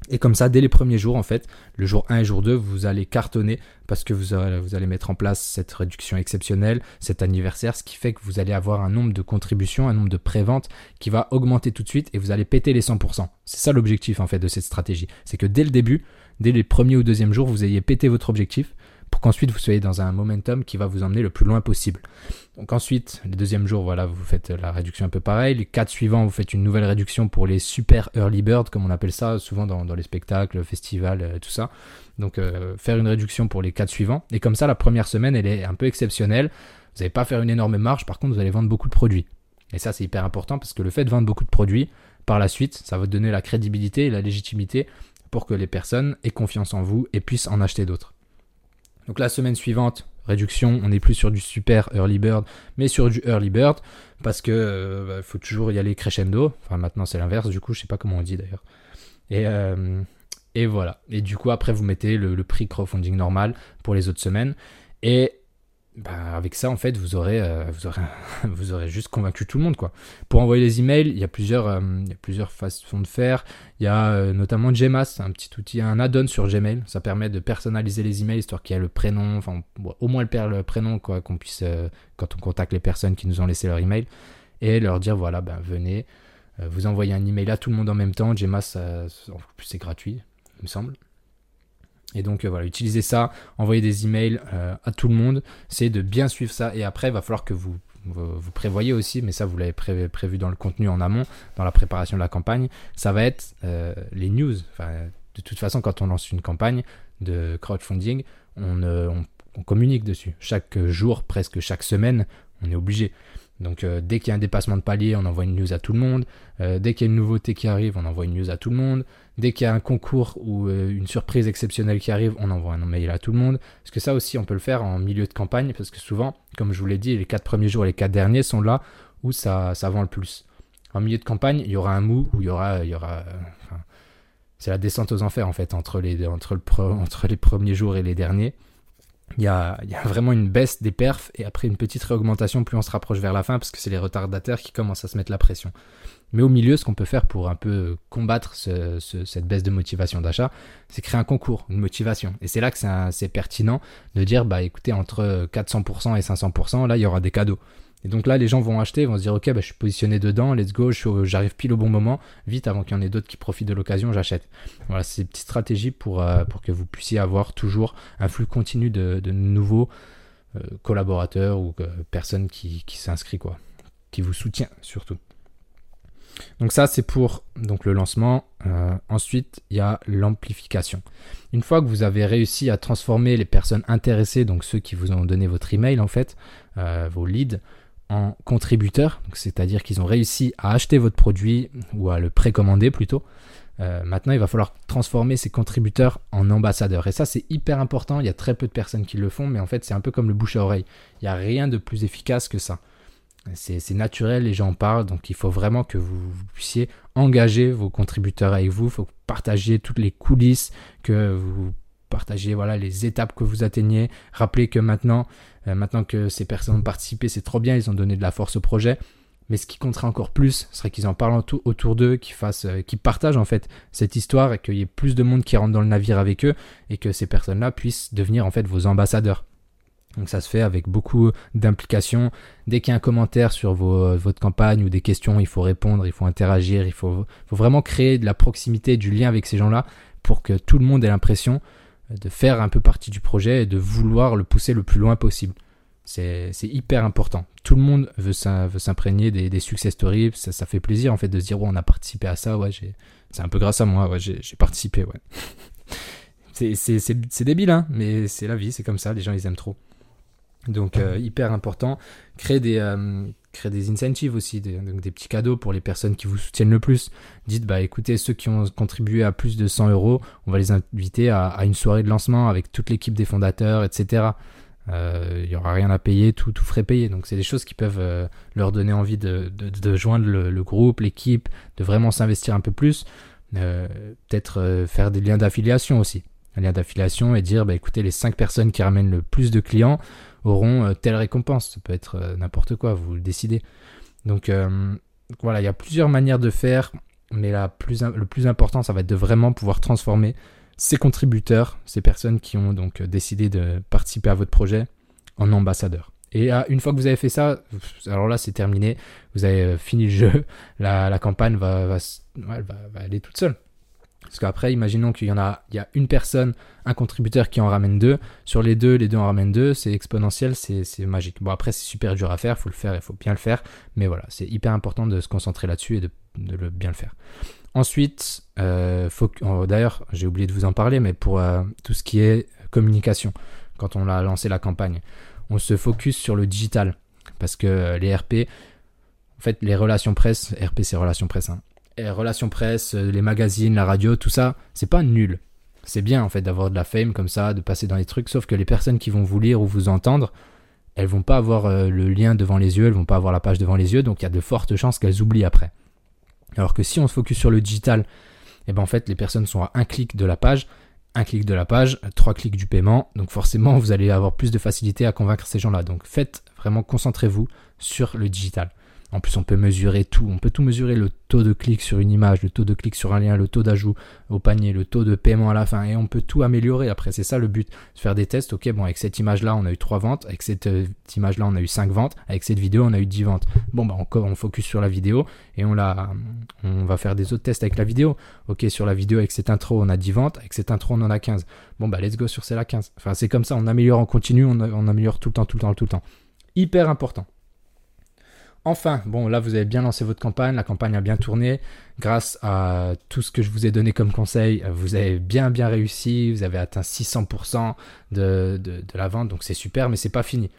Et comme ça, dès les premiers jours, en fait, le jour 1 et jour 2, vous allez cartonner parce que vous, vous allez mettre en place cette réduction exceptionnelle, cet anniversaire, ce qui fait que vous allez avoir un nombre de contributions, un nombre de préventes qui va augmenter tout de suite et vous allez péter les 100%. C'est ça l'objectif, en fait, de cette stratégie. C'est que dès le début, dès les premiers ou deuxièmes jours, vous ayez pété votre objectif pour qu'ensuite vous soyez dans un momentum qui va vous emmener le plus loin possible. Donc ensuite, le deuxième jour, voilà, vous faites la réduction un peu pareil. Les quatre suivants, vous faites une nouvelle réduction pour les super early bird, comme on appelle ça souvent dans, les spectacles, festivals, euh, tout ça. Donc euh, faire une réduction pour les quatre suivants. Et comme ça, la première semaine, elle est un peu exceptionnelle. Vous n'allez pas faire une énorme marge, par contre, vous allez vendre beaucoup de produits. Et ça, c'est hyper important parce que le fait de vendre beaucoup de produits, par la suite, ça va donner la crédibilité et la légitimité pour que les personnes aient confiance en vous et puissent en acheter d'autres. Donc la semaine suivante, réduction, on n'est plus sur du super early bird, mais sur du early bird, parce que euh, bah, faut toujours y aller crescendo. Enfin maintenant c'est l'inverse, du coup je sais pas comment on dit d'ailleurs. Et, euh, et voilà. Et du coup après vous mettez le, le prix crowdfunding normal pour les autres semaines. Et bah, avec ça, en fait, vous aurez, euh, vous, aurez, vous aurez juste convaincu tout le monde. Quoi. Pour envoyer les emails, il y a plusieurs, euh, il y a plusieurs façons de faire. Il y a euh, notamment Gmas, un petit outil, un add-on sur Gmail. Ça permet de personnaliser les emails, histoire qu'il y ait le prénom, enfin, au moins le, prénom, quoi, qu'on puisse, quand on contacte les personnes qui nous ont laissé leur email, et leur dire voilà, ben, venez, vous envoyez un email à tout le monde en même temps. Gmas, c'est gratuit, il me semble. Et donc euh, voilà, utiliser ça, envoyer des emails euh, à tout le monde, c'est de bien suivre ça. Et après, il va falloir que vous, vous, prévoyez aussi, mais ça vous l'avez prévu dans le contenu en amont, dans la préparation de la campagne, ça va être euh, les news. de toute façon, quand on lance une campagne de crowdfunding, on communique dessus. Chaque jour, presque chaque semaine, on est obligé. Donc euh, dès qu'il y a un dépassement de palier, on envoie une news à tout le monde. Euh, dès qu'il y a une nouveauté qui arrive, on envoie une news à tout le monde. Dès qu'il y a un concours ou euh, une surprise exceptionnelle qui arrive, on envoie un mail à tout le monde. Parce que ça aussi, on peut le faire en milieu de campagne, parce que souvent, comme je vous l'ai dit, les quatre premiers jours et les quatre derniers sont là où ça, ça vend le plus. En milieu de campagne, il y aura un mou où il y aura... C'est la descente aux enfers en fait entre les premiers jours et les derniers il y, a, vraiment une baisse des perfs et après une petite réaugmentation plus on se rapproche vers la fin parce que c'est les retardataires qui commencent à se mettre la pression. Mais au milieu, ce qu'on peut faire pour un peu combattre cette baisse de motivation d'achat, c'est créer un concours, une motivation. Et c'est là que c'est pertinent de dire, bah écoutez, entre 400% et 500%, là, il y aura des cadeaux. Et donc là, les gens vont acheter, vont se dire, ok, bah, je suis positionné dedans, let's go, j'arrive pile au bon moment, vite avant qu'il y en ait d'autres qui profitent de l'occasion, j'achète. Voilà, c'est une petite stratégie pour, euh, que vous puissiez avoir toujours un flux continu de, nouveaux euh, collaborateurs ou euh, personnes qui, s'inscrivent, quoi, qui vous soutient surtout. Donc ça, c'est pour le lancement. ensuite, il y a l'amplification. Une fois que vous avez réussi à transformer les personnes intéressées, donc ceux qui vous ont donné votre email en fait, vos leads, en contributeurs, c'est-à-dire qu'ils ont réussi à acheter votre produit ou à le précommander plutôt. Euh, maintenant, il va falloir transformer ces contributeurs en ambassadeurs. Et ça, c'est hyper important. Il y a très peu de personnes qui le font, mais en fait, c'est un peu comme le bouche à oreille. Il n'y a rien de plus efficace que ça. C'est naturel, les gens en parlent, donc il faut vraiment que vous, puissiez engager vos contributeurs avec vous. Il faut partager toutes les coulisses, que vous partager voilà les étapes que vous atteignez. Rappelez que maintenant, euh, maintenant que ces personnes ont participé, c'est trop bien, ils ont donné de la force au projet. Mais ce qui compterait encore plus serait qu'ils en parlent autour d'eux, qu'ils fassent, euh, qu'ils partagent en fait cette histoire et qu'il y ait plus de monde qui rentre dans le navire avec eux et que ces personnes-là puissent devenir en fait vos ambassadeurs. Donc ça se fait avec beaucoup d'implication. Dès qu'il y a un commentaire sur vos, votre campagne ou des questions, il faut répondre, il faut interagir, il faut, faut vraiment créer de la proximité, du lien avec ces gens-là pour que tout le monde ait l'impression de faire un peu partie du projet et de vouloir le pousser le plus loin possible. C'est hyper important. Tout le monde veut s'imprégner des, des, success stories. Ça, ça, fait plaisir en fait de se dire ouais, on a participé à ça. Ouais, c'est un peu grâce à moi. Ouais, j'ai participé. Ouais. c'est débile, hein, mais c'est la vie. C'est comme ça. Les gens ils aiment trop. Donc euh, hyper important. Créer des, euh, créer des incentives aussi, des, petits cadeaux pour les personnes qui vous soutiennent le plus. Dites, bah écoutez, ceux qui ont contribué à plus de 100 euros, on va les inviter à, une soirée de lancement avec toute l'équipe des fondateurs, etc. Euh, il n'y aura rien à payer, tout, tout frais payé. Donc c'est des choses qui peuvent euh, leur donner envie de, de, joindre le, groupe, l'équipe, de vraiment s'investir un peu plus. Euh, peut-être faire des liens d'affiliation aussi. Un lien d'affiliation et dire, bah écoutez, les 5 personnes qui ramènent le plus de clients, auront euh, telle récompense. Ça peut être euh, n'importe quoi, vous le décidez. Donc euh, voilà, il y a plusieurs manières de faire, mais la le plus important, ça va être de vraiment pouvoir transformer ces contributeurs, ces personnes qui ont donc décidé de participer à votre projet, en ambassadeurs. Et une fois que vous avez fait ça, alors là c'est terminé, vous avez fini le jeu, la, campagne va aller toute seule. Parce qu'après, imaginons qu'il y en a, il y a une personne, un contributeur qui en ramène deux. Sur les deux, les deux en ramènent deux. C'est exponentiel, c'est magique. Bon, après, c'est super dur à faire, il faut le faire, il faut bien le faire. Mais voilà, c'est hyper important de se concentrer là-dessus et de, le bien le faire. Ensuite, euh, oh, d'ailleurs, j'ai oublié de vous en parler, mais pour euh, tout ce qui est communication, quand on a lancé la campagne, on se focus sur le digital. Parce que euh, les RP, en fait, les relations presse, RP c'est relations presse, hein, relations presse, euh, les magazines, la radio, tout ça, c'est pas nul. C'est bien en fait d'avoir de la fame comme ça, de passer dans les trucs, sauf que les personnes qui vont vous lire ou vous entendre, elles vont pas avoir euh, le lien devant les yeux, elles vont pas avoir la page devant les yeux, donc il y a de fortes chances qu'elles oublient après. Alors que si on se focus sur le digital, et eh ben en fait les personnes sont à un clic de la page, un clic de la page, trois clics du paiement, donc forcément vous allez avoir plus de facilité à convaincre ces gens-là. Donc faites vraiment, concentrez-vous sur le digital. En plus, on peut mesurer tout. On peut tout mesurer le taux de clic sur une image, le taux de clic sur un lien, le taux d'ajout au panier, le taux de paiement à la fin. Et on peut tout améliorer. Après, c'est ça le but. Faire des tests. Ok, bon, avec cette image-là, on a eu 3 ventes. Avec cette euh, image-là, on a eu 5 ventes. Avec cette vidéo, on a eu 10 ventes. Bon, bah, encore, on focus sur la vidéo et on, on va faire des autres tests avec la vidéo. Ok, sur la vidéo, avec cette intro, on a 10 ventes. Avec cette intro, on en a 15. Bon, bah, let's go sur celle-là 15. Enfin, c'est comme ça. On améliore en continu. On, on améliore tout le temps, tout le temps, tout le temps. Hyper important. Enfin, bon, là, vous avez bien lancé votre campagne, la campagne a bien tourné. Grâce à tout ce que je vous ai donné comme conseil, vous avez bien, bien réussi. Vous avez atteint 600% de, de, la vente, donc c'est super, mais c'est pas fini.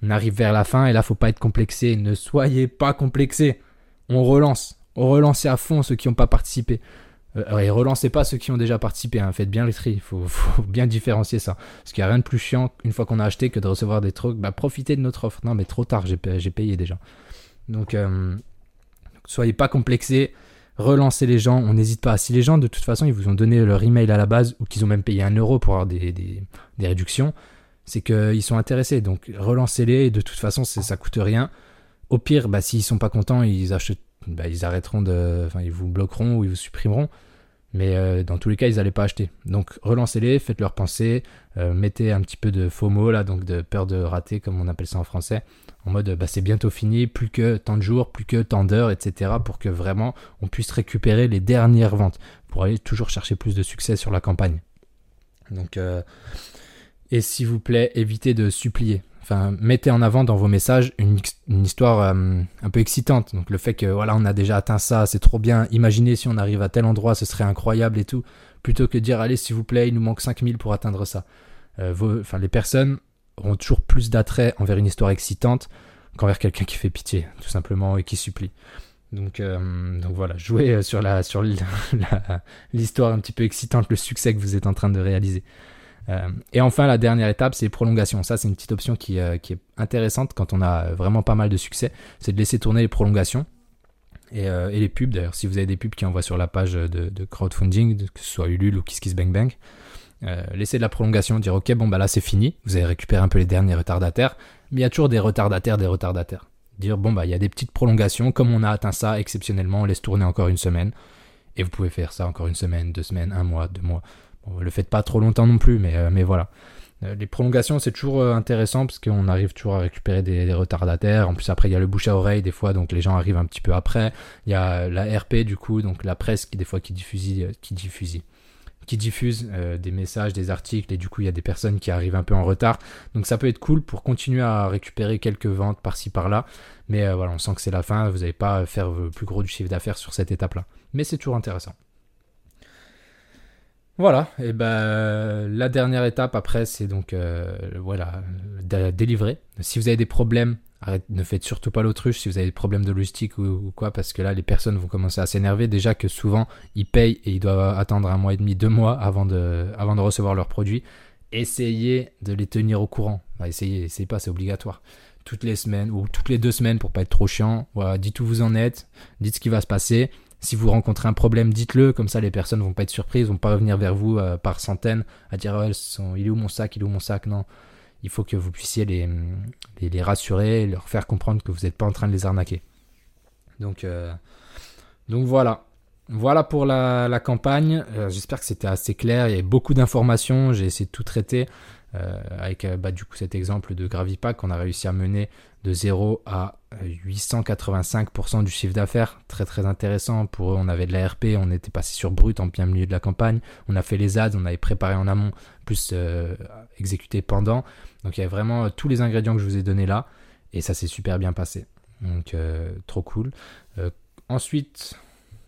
On arrive vers la fin et là, faut pas être complexé. Ne soyez pas complexé. On relance. On relance à fond ceux qui n'ont pas participé. Euh, et relancez pas ceux qui ont déjà participé. Hein. Faites bien les tri. Il faut, bien différencier ça. Parce qu'il n'y a rien de plus chiant une fois qu'on a acheté que de recevoir des trucs. Bah, profitez de notre offre. Non, mais trop tard, j'ai payé déjà. Donc, euh, soyez pas complexés, relancez les gens, on n'hésite pas. Si les gens, de toute façon, ils vous ont donné leur email à la base ou qu'ils ont même payé un euro pour avoir des, réductions, c'est qu'ils sont intéressés. Donc, relancez-les et de toute façon, ça coûte rien. Au pire, bah, s'ils sont pas contents, ils achètent, bah, ils arrêteront de, enfin, vous bloqueront ou ils vous supprimeront. Mais euh, dans tous les cas, ils n'allaient pas acheter. Donc relancez-les, faites-leur penser, euh, mettez un petit peu de FOMO, là, donc de peur de rater, comme on appelle ça en français, en mode bah, c'est bientôt fini, plus que tant de jours, plus que tant d'heures, etc. pour que vraiment on puisse récupérer les dernières ventes, pour aller toujours chercher plus de succès sur la campagne. Donc, euh, et s'il vous plaît, évitez de supplier. Enfin, mettez en avant dans vos messages une, histoire euh, un peu excitante. Donc le fait que voilà, on a déjà atteint ça, c'est trop bien. Imaginez si on arrive à tel endroit, ce serait incroyable et tout. Plutôt que dire allez, s'il vous plaît, il nous manque 5000 pour atteindre ça. Euh, les personnes auront toujours plus d'attrait envers une histoire excitante qu'envers quelqu'un qui fait pitié, tout simplement, et qui supplie. Donc, euh, donc voilà, jouez sur la sur l'histoire un petit peu excitante, le succès que vous êtes en train de réaliser. Euh, et enfin, la dernière étape, c'est prolongation. Ça, c'est une petite option qui, euh, qui, est intéressante quand on a vraiment pas mal de succès. C'est de laisser tourner les prolongations. Et, euh, et les pubs, d'ailleurs, si vous avez des pubs qui envoient sur la page de, crowdfunding, que ce soit Ulule ou KissKissBankBank, euh, laissez de la prolongation, dire ok, bon, bah là c'est fini, vous avez récupéré un peu les derniers retardataires, mais il y a toujours des retardataires, des retardataires. dire bon bah il y a des petites prolongations, comme on a atteint ça exceptionnellement, on laisse tourner encore une semaine. Et vous pouvez faire ça encore une semaine, deux semaines, un mois, deux mois. Bon, le faites pas trop longtemps non plus, mais, mais voilà. Les prolongations, c'est toujours intéressant parce qu'on arrive toujours à récupérer des, retardataires. En plus, après, il y a le bouche à oreille des fois, donc les gens arrivent un petit peu après. Il y a la RP, du coup, donc la presse qui, des fois, qui diffuse, qui diffuse, qui diffuse des messages, des articles, et du coup, il y a des personnes qui arrivent un peu en retard. Donc, ça peut être cool pour continuer à récupérer quelques ventes par-ci par-là. Mais voilà, on sent que c'est la fin. Vous n'allez pas faire plus gros du chiffre d'affaires sur cette étape-là. Mais c'est toujours intéressant. Voilà, et ben la dernière étape après, c'est donc euh, voilà, délivrer. Si vous avez des problèmes, ne faites surtout pas l'autruche si vous avez des problèmes de logistique ou, quoi, parce que là, les personnes vont commencer à s'énerver. Déjà que souvent, ils payent et ils doivent attendre un mois et demi, deux mois avant de, recevoir leurs produits. Essayez de les tenir au courant. essayez, essayez pas, c'est obligatoire. Toutes les semaines ou toutes les deux semaines pour pas être trop chiant. Dites où vous en êtes, dites ce qui va se passer. Si vous rencontrez un problème, dites-le, comme ça les personnes vont pas être surprises, vont pas revenir vers vous euh, par centaines à dire il est où mon sac, il est où mon sac, non. Il faut que vous puissiez les, les, rassurer, leur faire comprendre que vous n'êtes pas en train de les arnaquer. Donc, euh, voilà. Voilà pour la, campagne. Euh, j'espère que c'était assez clair. Il y avait beaucoup d'informations. J'ai essayé de tout traiter. Avec bah, du coup cet exemple de Gravipack qu'on a réussi à mener de 0 à 885% du chiffre d'affaires, très très intéressant. Pour eux, on avait de la RP, on était passé sur brut en plein milieu de la campagne. On a fait les ads, on avait préparé en amont, plus euh, exécuté pendant. Donc il y a vraiment euh, tous les ingrédients que je vous ai donnés là, et ça s'est super bien passé. Donc euh, trop cool. ensuite,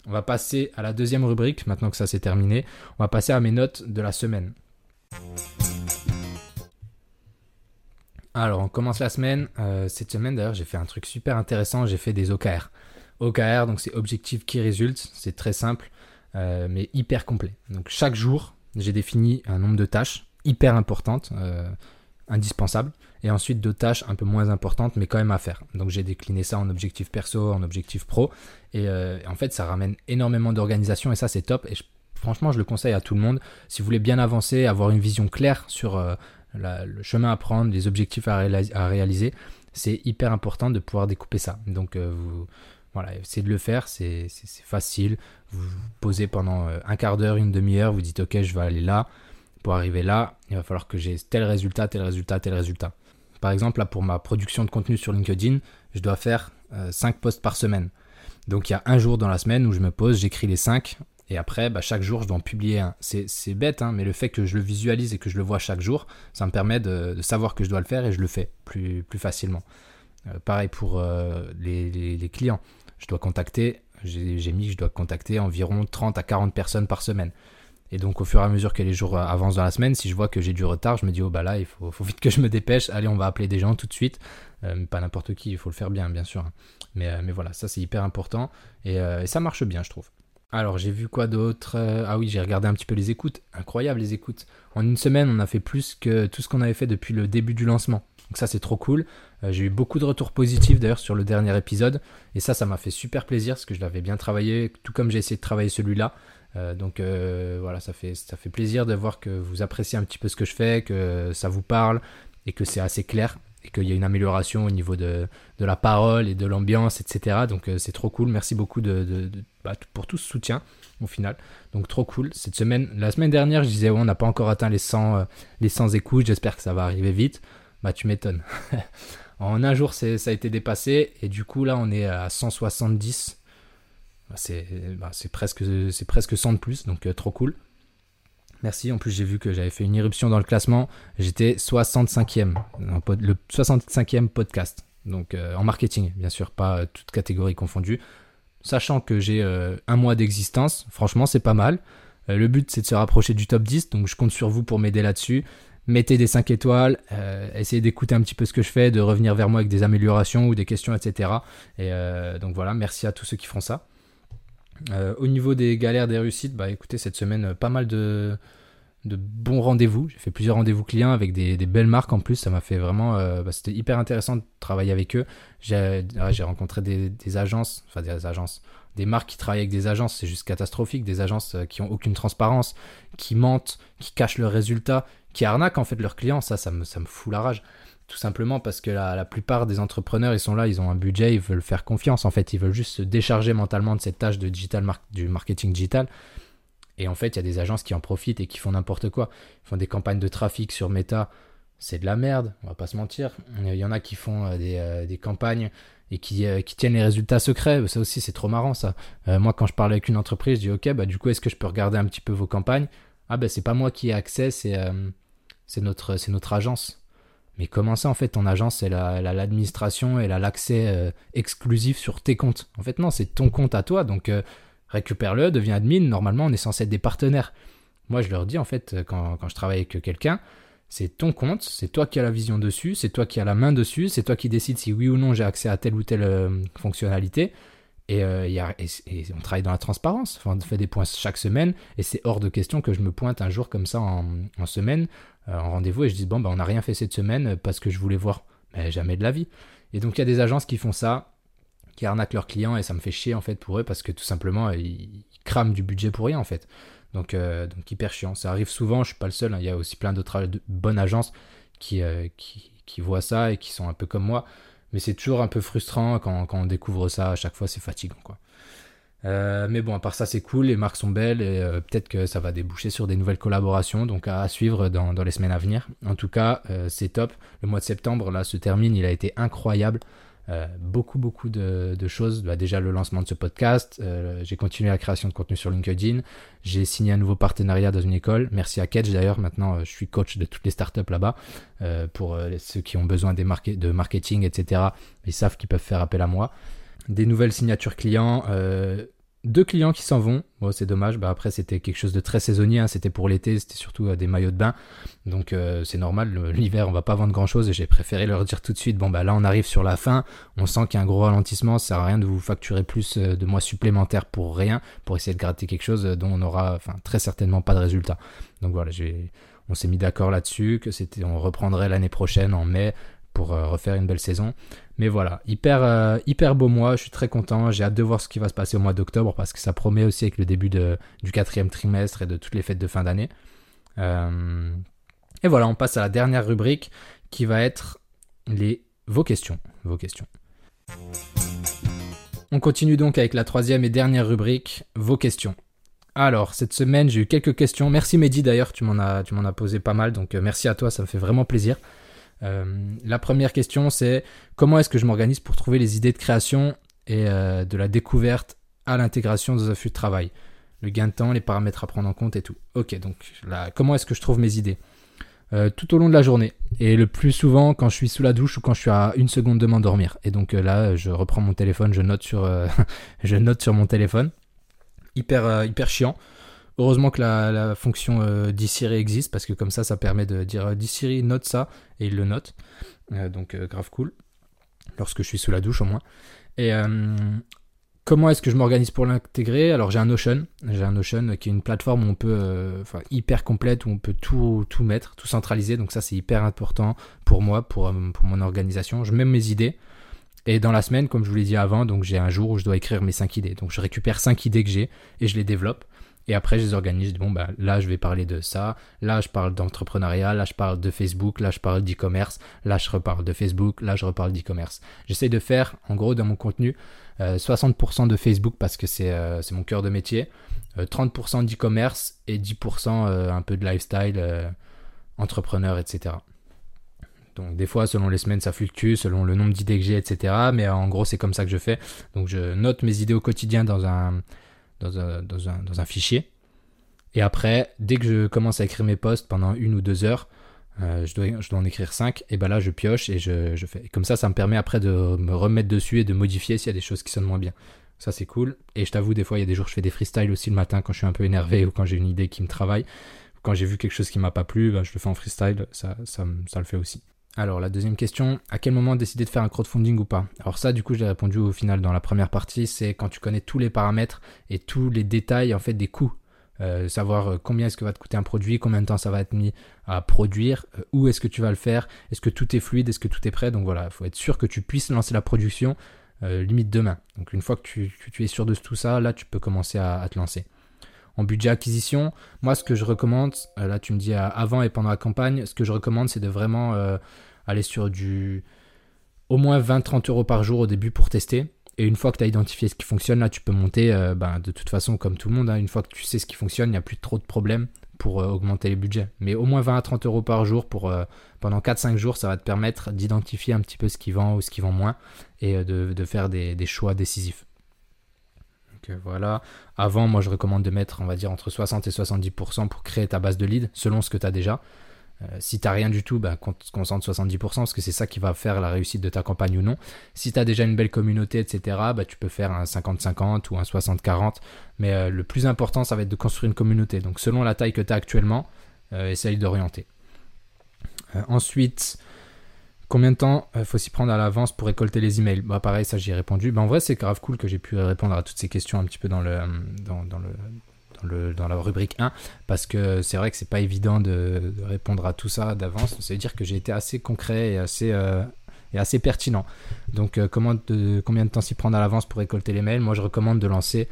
on va passer à la deuxième rubrique, maintenant que ça s'est terminé. On va passer à mes notes de la semaine. Alors, on commence la semaine. Euh, cette semaine, d'ailleurs, j'ai fait un truc super intéressant. J'ai fait des OKR. OKR, donc c'est Objective Key Results. C'est très simple, euh, mais hyper complet. Donc, chaque jour, j'ai défini un nombre de tâches hyper importantes, euh, indispensables, et ensuite deux tâches un peu moins importantes, mais quand même à faire. Donc, j'ai décliné ça en objectif perso, en objectif pro. Et en fait, ça ramène énormément d'organisation, et ça, c'est top. Et franchement, je le conseille à tout le monde. Si vous voulez bien avancer, avoir une vision claire sur le chemin à prendre, les objectifs à, réaliser, c'est hyper important de pouvoir découper ça. Donc euh, vous voilà, essayez de le faire, c'est facile. Vous posez pendant euh, un quart d'heure, une demi-heure, vous dites ok, je vais aller là. Pour arriver là, il va falloir que j'ai tel résultat, tel résultat, tel résultat. Par exemple, là pour ma production de contenu sur LinkedIn, je dois faire 5 euh, posts par semaine. Donc il y a un jour dans la semaine où je me pose, j'écris les 5 et après, bah, chaque jour, je dois en publier un. C'est bête, hein, mais le fait que je le visualise et que je le vois chaque jour, ça me permet de, savoir que je dois le faire et je le fais plus, facilement. Euh, pareil pour euh, les, clients. Je dois contacter, j'ai mis que je dois contacter environ 30 à 40 personnes par semaine. Et donc, au fur et à mesure que les jours avancent dans la semaine, si je vois que j'ai du retard, je me dis, oh bah là, il faut, vite que je me dépêche. Allez, on va appeler des gens tout de suite. Euh, pas n'importe qui, il faut le faire bien, bien sûr. Hein. Mais voilà, ça c'est hyper important. et ça marche bien, je trouve. Alors j'ai vu quoi d'autre euh, Ah oui, j'ai regardé un petit peu les écoutes. Incroyable les écoutes. En une semaine, on a fait plus que tout ce qu'on avait fait depuis le début du lancement. Donc ça c'est trop cool. Euh, j'ai eu beaucoup de retours positifs d'ailleurs sur le dernier épisode. Et ça, ça m'a fait super plaisir parce que je l'avais bien travaillé, tout comme j'ai essayé de travailler celui-là. Euh, donc voilà, ça fait, ça fait plaisir de voir que vous appréciez un petit peu ce que je fais, que ça vous parle et que c'est assez clair et qu'il y a une amélioration au niveau de, la parole et de l'ambiance, etc. Donc euh, c'est trop cool. Merci beaucoup de, bah, pour tout ce soutien au final. Donc trop cool. Cette semaine, la semaine dernière, je disais on n'a pas encore atteint les 100, euh, les 100 écoutes. J'espère que ça va arriver vite. Bah tu m'étonnes. en un jour, ça a été dépassé et du coup là, on est à 170. Bah, bah, c'est presque, presque 100 de plus, donc euh, trop cool. Merci. En plus, j'ai vu que j'avais fait une irruption dans le classement. J'étais 65e, le 65e podcast. Donc euh, en marketing, bien sûr, pas toute catégorie confondue. Sachant que j'ai euh, un mois d'existence, franchement, c'est pas mal. Euh, le but, c'est de se rapprocher du top 10. Donc je compte sur vous pour m'aider là-dessus. Mettez des 5 étoiles, essayez d'écouter un petit peu ce que je fais, de revenir vers moi avec des améliorations ou des questions, etc. Et donc voilà, merci à tous ceux qui font ça. Euh, au niveau des galères, des réussites, bah écoutez, cette semaine, euh, pas mal de, bons rendez-vous. J'ai fait plusieurs rendez-vous clients avec des, belles marques en plus. Ça m'a fait vraiment. Euh, bah, c'était hyper intéressant de travailler avec eux. J'ai rencontré des, agences, enfin des agences, des marques qui travaillent avec des agences. C'est juste catastrophique. Des agences qui ont aucune transparence, qui mentent, qui cachent leurs résultats, qui arnaquent en fait leurs clients. Ça, ça me, ça me fout la rage. Tout simplement parce que la, plupart des entrepreneurs, ils sont là, ils ont un budget, ils veulent faire confiance. En fait, ils veulent juste se décharger mentalement de cette tâche de digital du marketing digital. Et en fait, il y a des agences qui en profitent et qui font n'importe quoi. Ils font des campagnes de trafic sur Meta. C'est de la merde, on va pas se mentir. Il y en a qui font euh, euh, des, campagnes et qui, euh, qui, tiennent les résultats secrets. Ça aussi, c'est trop marrant, ça. moi, quand je parle avec une entreprise, je dis Ok, bah, du coup, est-ce que je peux regarder un petit peu vos campagnes? Ah, ben, bah, c'est pas moi qui ai accès, c'est notre, notre agence. Mais comment ça, en fait, ton agence, elle a l'administration, elle a l'accès euh, exclusif sur tes comptes? En fait, non, c'est ton compte à toi, donc euh, récupère-le, deviens admin. Normalement, on est censé être des partenaires. Moi, je leur dis, en fait, euh, quand, je travaille avec quelqu'un, c'est ton compte, c'est toi qui as la vision dessus, c'est toi qui as la main dessus, c'est toi qui décides si oui ou non j'ai accès à telle ou telle fonctionnalité. Et, on travaille dans la transparence. On fait des points chaque semaine et c'est hors de question que je me pointe un jour comme ça en, semaine en rendez-vous et je dis bon ben on n'a rien fait cette semaine parce que je voulais voir. Mais jamais de la vie. Et donc il y a des agences qui font ça, qui arnaquent leurs clients et ça me fait chier en fait pour eux parce que tout simplement ils, crament du budget pour rien en fait. Donc, euh, donc hyper chiant. Ça arrive souvent, je suis pas le seul. Hein. Il y a aussi plein d'autres bonnes agences qui, euh, qui, qui, voient ça et qui sont un peu comme moi. Mais c'est toujours un peu frustrant quand, quand, on découvre ça. À chaque fois, c'est fatigant quoi. Euh, mais bon, à part ça, c'est cool, les marques sont belles et euh, peut-être que ça va déboucher sur des nouvelles collaborations, donc à, suivre dans, les semaines à venir. En tout cas, euh, c'est top. Le mois de septembre, là, se termine, il a été incroyable. beaucoup, beaucoup de, choses. Bah, déjà, le lancement de ce podcast. j'ai continué la création de contenu sur LinkedIn. J'ai signé un nouveau partenariat dans une école. Merci à Catch d'ailleurs. Maintenant, je suis coach de toutes les startups là-bas. pour ceux qui ont besoin des de marketing, etc., ils savent qu'ils peuvent faire appel à moi des nouvelles signatures clients, euh, deux clients qui s'en vont. Bon, c'est dommage. Bah, après, c'était quelque chose de très saisonnier. Hein. C'était pour l'été. C'était surtout euh, des maillots de bain. Donc, euh, c'est normal. L'hiver, on va pas vendre grand chose. Et j'ai préféré leur dire tout de suite bon, bah là, on arrive sur la fin. On sent qu'il y a un gros ralentissement. Ça sert à rien de vous facturer plus de mois supplémentaires pour rien. Pour essayer de gratter quelque chose dont on aura enfin, très certainement pas de résultat. Donc, voilà, on s'est mis d'accord là-dessus. Que c'était, on reprendrait l'année prochaine en mai pour refaire une belle saison. Mais voilà, hyper, euh, hyper beau mois, je suis très content, j'ai hâte de voir ce qui va se passer au mois d'octobre parce que ça promet aussi avec le début du quatrième trimestre et de toutes les fêtes de fin d'année. Euh, et voilà, on passe à la dernière rubrique qui va être les vos questions. Vos questions. On continue donc avec la troisième et dernière rubrique, vos questions. Alors, cette semaine, j'ai eu quelques questions. Merci Mehdi d'ailleurs, tu m'en as, as posé pas mal, donc euh, merci à toi, ça me fait vraiment plaisir. Euh, la première question, c'est comment est-ce que je m'organise pour trouver les idées de création et euh, de la découverte à l'intégration dans un flux de travail? Le gain de temps, les paramètres à prendre en compte et tout. Ok, donc là, comment est-ce que je trouve mes idées? Euh, tout au long de la journée. Et le plus souvent quand je suis sous la douche ou quand je suis à une seconde de m'endormir. Et donc là, je reprends mon téléphone, je note sur, mon téléphone. Hyper, hyper chiant. Heureusement que la, fonction euh, existe parce que comme ça, ça permet de dire euh, Siri note ça et il le note. Euh, donc euh, grave cool. Lorsque je suis sous la douche au moins. Et comment est-ce que je m'organise pour l'intégrer? Alors j'ai un Notion. J'ai un Notion qui est une plateforme où on peut, enfin hyper complète, où on peut tout, tout mettre, tout centraliser. Donc ça c'est hyper important pour moi, pour, pour mon organisation. Je mets mes idées. Et dans la semaine, comme je vous l'ai dit avant, donc j'ai un jour où je dois écrire mes 5 idées. Donc je récupère 5 idées que j'ai et je les développe. Et après, je les organise. Bon, bah, là, je vais parler de ça. Là, je parle d'entrepreneuriat. Là, je parle de Facebook. Là, je parle d'e-commerce. Là, je reparle de Facebook. Là, je reparle d'e-commerce. J'essaie de faire, en gros, dans mon contenu, 60% euh, de Facebook parce que c'est euh, mon cœur de métier. 30% euh, d'e-commerce et 10% un peu de lifestyle, entrepreneur, etc. Donc des fois, selon les semaines, ça fluctue, selon le nombre d'idées que j'ai, etc. Mais en gros, c'est comme ça que je fais. Donc je note mes idées au quotidien dans un, dans un, dans un, dans un fichier. Et après, dès que je commence à écrire mes posts pendant une ou deux heures, euh, je, dois, je dois en écrire cinq, et ben là je pioche et je, je fais. comme ça, ça me permet après de me remettre dessus et de modifier s'il y a des choses qui sonnent moins bien. Ça c'est cool. Et je t'avoue, des fois, il y a des jours, je fais des freestyles aussi le matin quand je suis un peu énervé ou quand j'ai une idée qui me travaille. quand j'ai vu quelque chose qui m'a pas plu, ben, je le fais en freestyle, ça, ça, ça le fait aussi. Alors la deuxième question, à quel moment décider de faire un crowdfunding ou pas? Alors ça du coup je l'ai répondu au final dans la première partie, c'est quand tu connais tous les paramètres et tous les détails en fait des coûts. Euh, savoir euh, combien est-ce que va te coûter un produit, combien de temps ça va être mis à produire, euh, où est-ce que tu vas le faire, est-ce que tout est fluide, est-ce que tout est prêt? Donc voilà, il faut être sûr que tu puisses lancer la production limite demain. Donc une fois que tu, es sûr de tout ça, là tu peux commencer à te lancer. En budget acquisition, moi ce que je recommande, là tu me dis avant et pendant la campagne, ce que je recommande c'est de vraiment aller sur du au moins 20-30 euros par jour au début pour tester. Et une fois que tu as identifié ce qui fonctionne, là, tu peux monter, euh, ben, de toute façon, comme tout le monde, hein, une fois que tu sais ce qui fonctionne, il n'y a plus trop de problèmes pour euh, augmenter les budgets. Mais au moins 20 à 30 euros par jour pour, euh, pendant 4-5 jours, ça va te permettre d'identifier un petit peu ce qui vend ou ce qui vend moins et de, faire des, des, choix décisifs. Donc voilà. Avant, moi, je recommande de mettre, on va dire, entre 60 et 70% pour créer ta base de lead selon ce que tu as déjà. Euh, si t'as rien du tout, ben, concentre 70% parce que c'est ça qui va faire la réussite de ta campagne ou non. Si tu as déjà une belle communauté, etc., bah, tu peux faire un 50-50 ou un 60-40. Mais euh, le plus important, ça va être de construire une communauté. Donc selon la taille que tu as actuellement, euh, essaye d'orienter. ensuite, combien de temps faut s'y prendre à l'avance pour récolter les emails? Bah, Pareil, ça j'y ai répondu. Bah, en vrai, c'est grave cool que j'ai pu répondre à toutes ces questions un petit peu dans le, dans, la rubrique 1 parce que c'est vrai que c'est pas évident de, répondre à tout ça d'avance. Ça veut dire que j'ai été assez concret et assez, euh, et assez pertinent. Donc, euh, comment de, combien de temps s'y prendre à l'avance pour récolter les mails? Moi, je recommande de lancer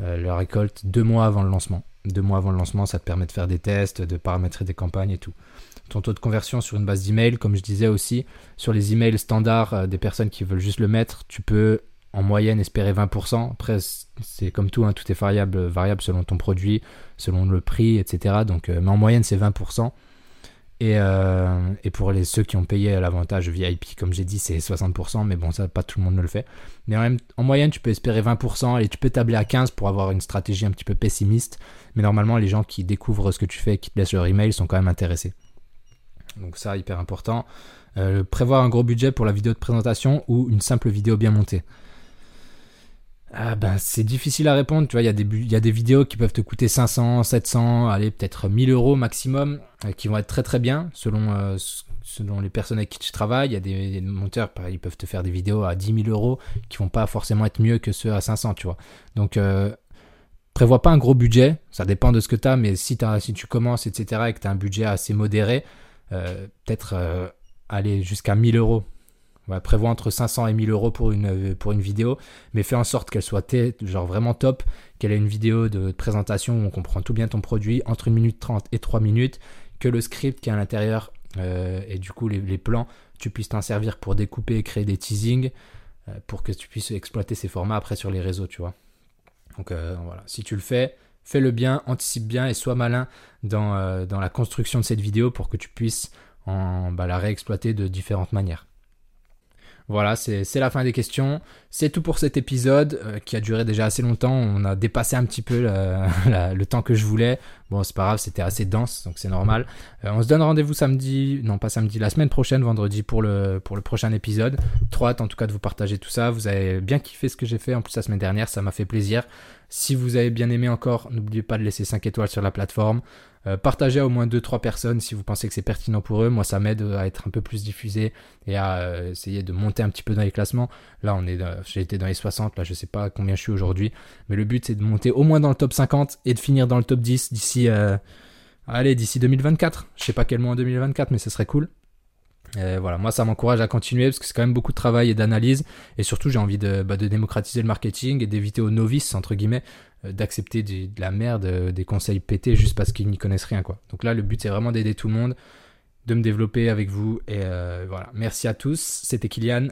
euh, la récolte deux mois avant le lancement. Deux mois avant le lancement, ça te permet de faire des tests, de paramétrer des campagnes et tout. Ton taux de conversion sur une base d'email, comme je disais aussi, sur les emails standards des personnes qui veulent juste le mettre, tu peux en moyenne espérer 20%. Après, c'est comme tout, hein, tout est variable, variable selon ton produit, selon le prix, etc. Donc, euh, mais en moyenne, c'est 20%. Et, euh, et, pour les, ceux qui ont payé l'avantage VIP, comme j'ai dit, c'est 60%, mais bon, ça, pas tout le monde ne le fait. Mais en, en, moyenne, tu peux espérer 20% et tu peux tabler à 15% pour avoir une stratégie un petit peu pessimiste. Mais normalement, les gens qui découvrent ce que tu fais et qui te laissent leur email sont quand même intéressés. Donc ça, hyper important. Euh, prévoir un gros budget pour la vidéo de présentation ou une simple vidéo bien montée. Ah ben, c'est difficile à répondre, tu vois, il y, a des, vidéos qui peuvent te coûter 500, 700, allez, peut-être 1000 euros maximum, euh, qui vont être très très bien, selon, euh, selon les personnes avec qui tu travailles. Il y a des, monteurs, pareil, ils peuvent te faire des vidéos à 10 000 euros, qui vont pas forcément être mieux que ceux à 500, tu vois. Donc, euh, prévois pas un gros budget, ça dépend de ce que tu as, mais si, si tu commences, etc., et que tu as un budget assez modéré, peut-être aller jusqu'à 1000 euros va prévoit entre 500 et 1000 euros pour une, pour une vidéo, mais fais en sorte qu'elle soit genre vraiment top, qu'elle ait une vidéo de présentation où on comprend tout bien ton produit, entre 1 minute 30 et 3 minutes, que le script qui est à l'intérieur euh, et du coup les, plans, tu puisses t'en servir pour découper et créer des teasings, euh, pour que tu puisses exploiter ces formats après sur les réseaux, tu vois. Donc euh, voilà, si tu le fais, fais-le bien, anticipe bien et sois malin dans, dans la construction de cette vidéo pour que tu puisses en, bah, la réexploiter de différentes manières. Voilà, c'est la fin des questions. C'est tout pour cet épisode euh, qui a duré déjà assez longtemps. On a dépassé un petit peu le temps que je voulais. Bon, c'est pas grave, c'était assez dense, donc c'est normal. Euh, on se donne rendez-vous samedi, non pas samedi, la semaine prochaine, vendredi pour le, prochain épisode. Hâte en tout cas de vous partager tout ça. Vous avez bien kiffé ce que j'ai fait en plus la semaine dernière, ça m'a fait plaisir. Si vous avez bien aimé encore, n'oubliez pas de laisser 5 étoiles sur la plateforme. Euh, partagez à au moins 2-3 personnes si vous pensez que c'est pertinent pour eux. Moi, ça m'aide à être un peu plus diffusé et à euh, essayer de monter un petit peu dans les classements. Là, on est, j'ai été dans les 60, là, je sais pas combien je suis aujourd'hui. Mais le but, c'est de monter au moins dans le top 50 et de finir dans le top 10 d'ici, euh, allez, d'ici 2024. Je sais pas quel mois en 2024, mais ce serait cool. Voilà, moi ça m'encourage à continuer parce que c'est quand même beaucoup de travail et d'analyse et surtout j'ai envie de, bah, de démocratiser le marketing et d'éviter aux novices entre guillemets euh, d'accepter de la merde, euh, des conseils pétés juste parce qu'ils n'y connaissent rien quoi. Donc là le but c'est vraiment d'aider tout le monde, de me développer avec vous et euh, voilà. Merci à tous, c'était Kylian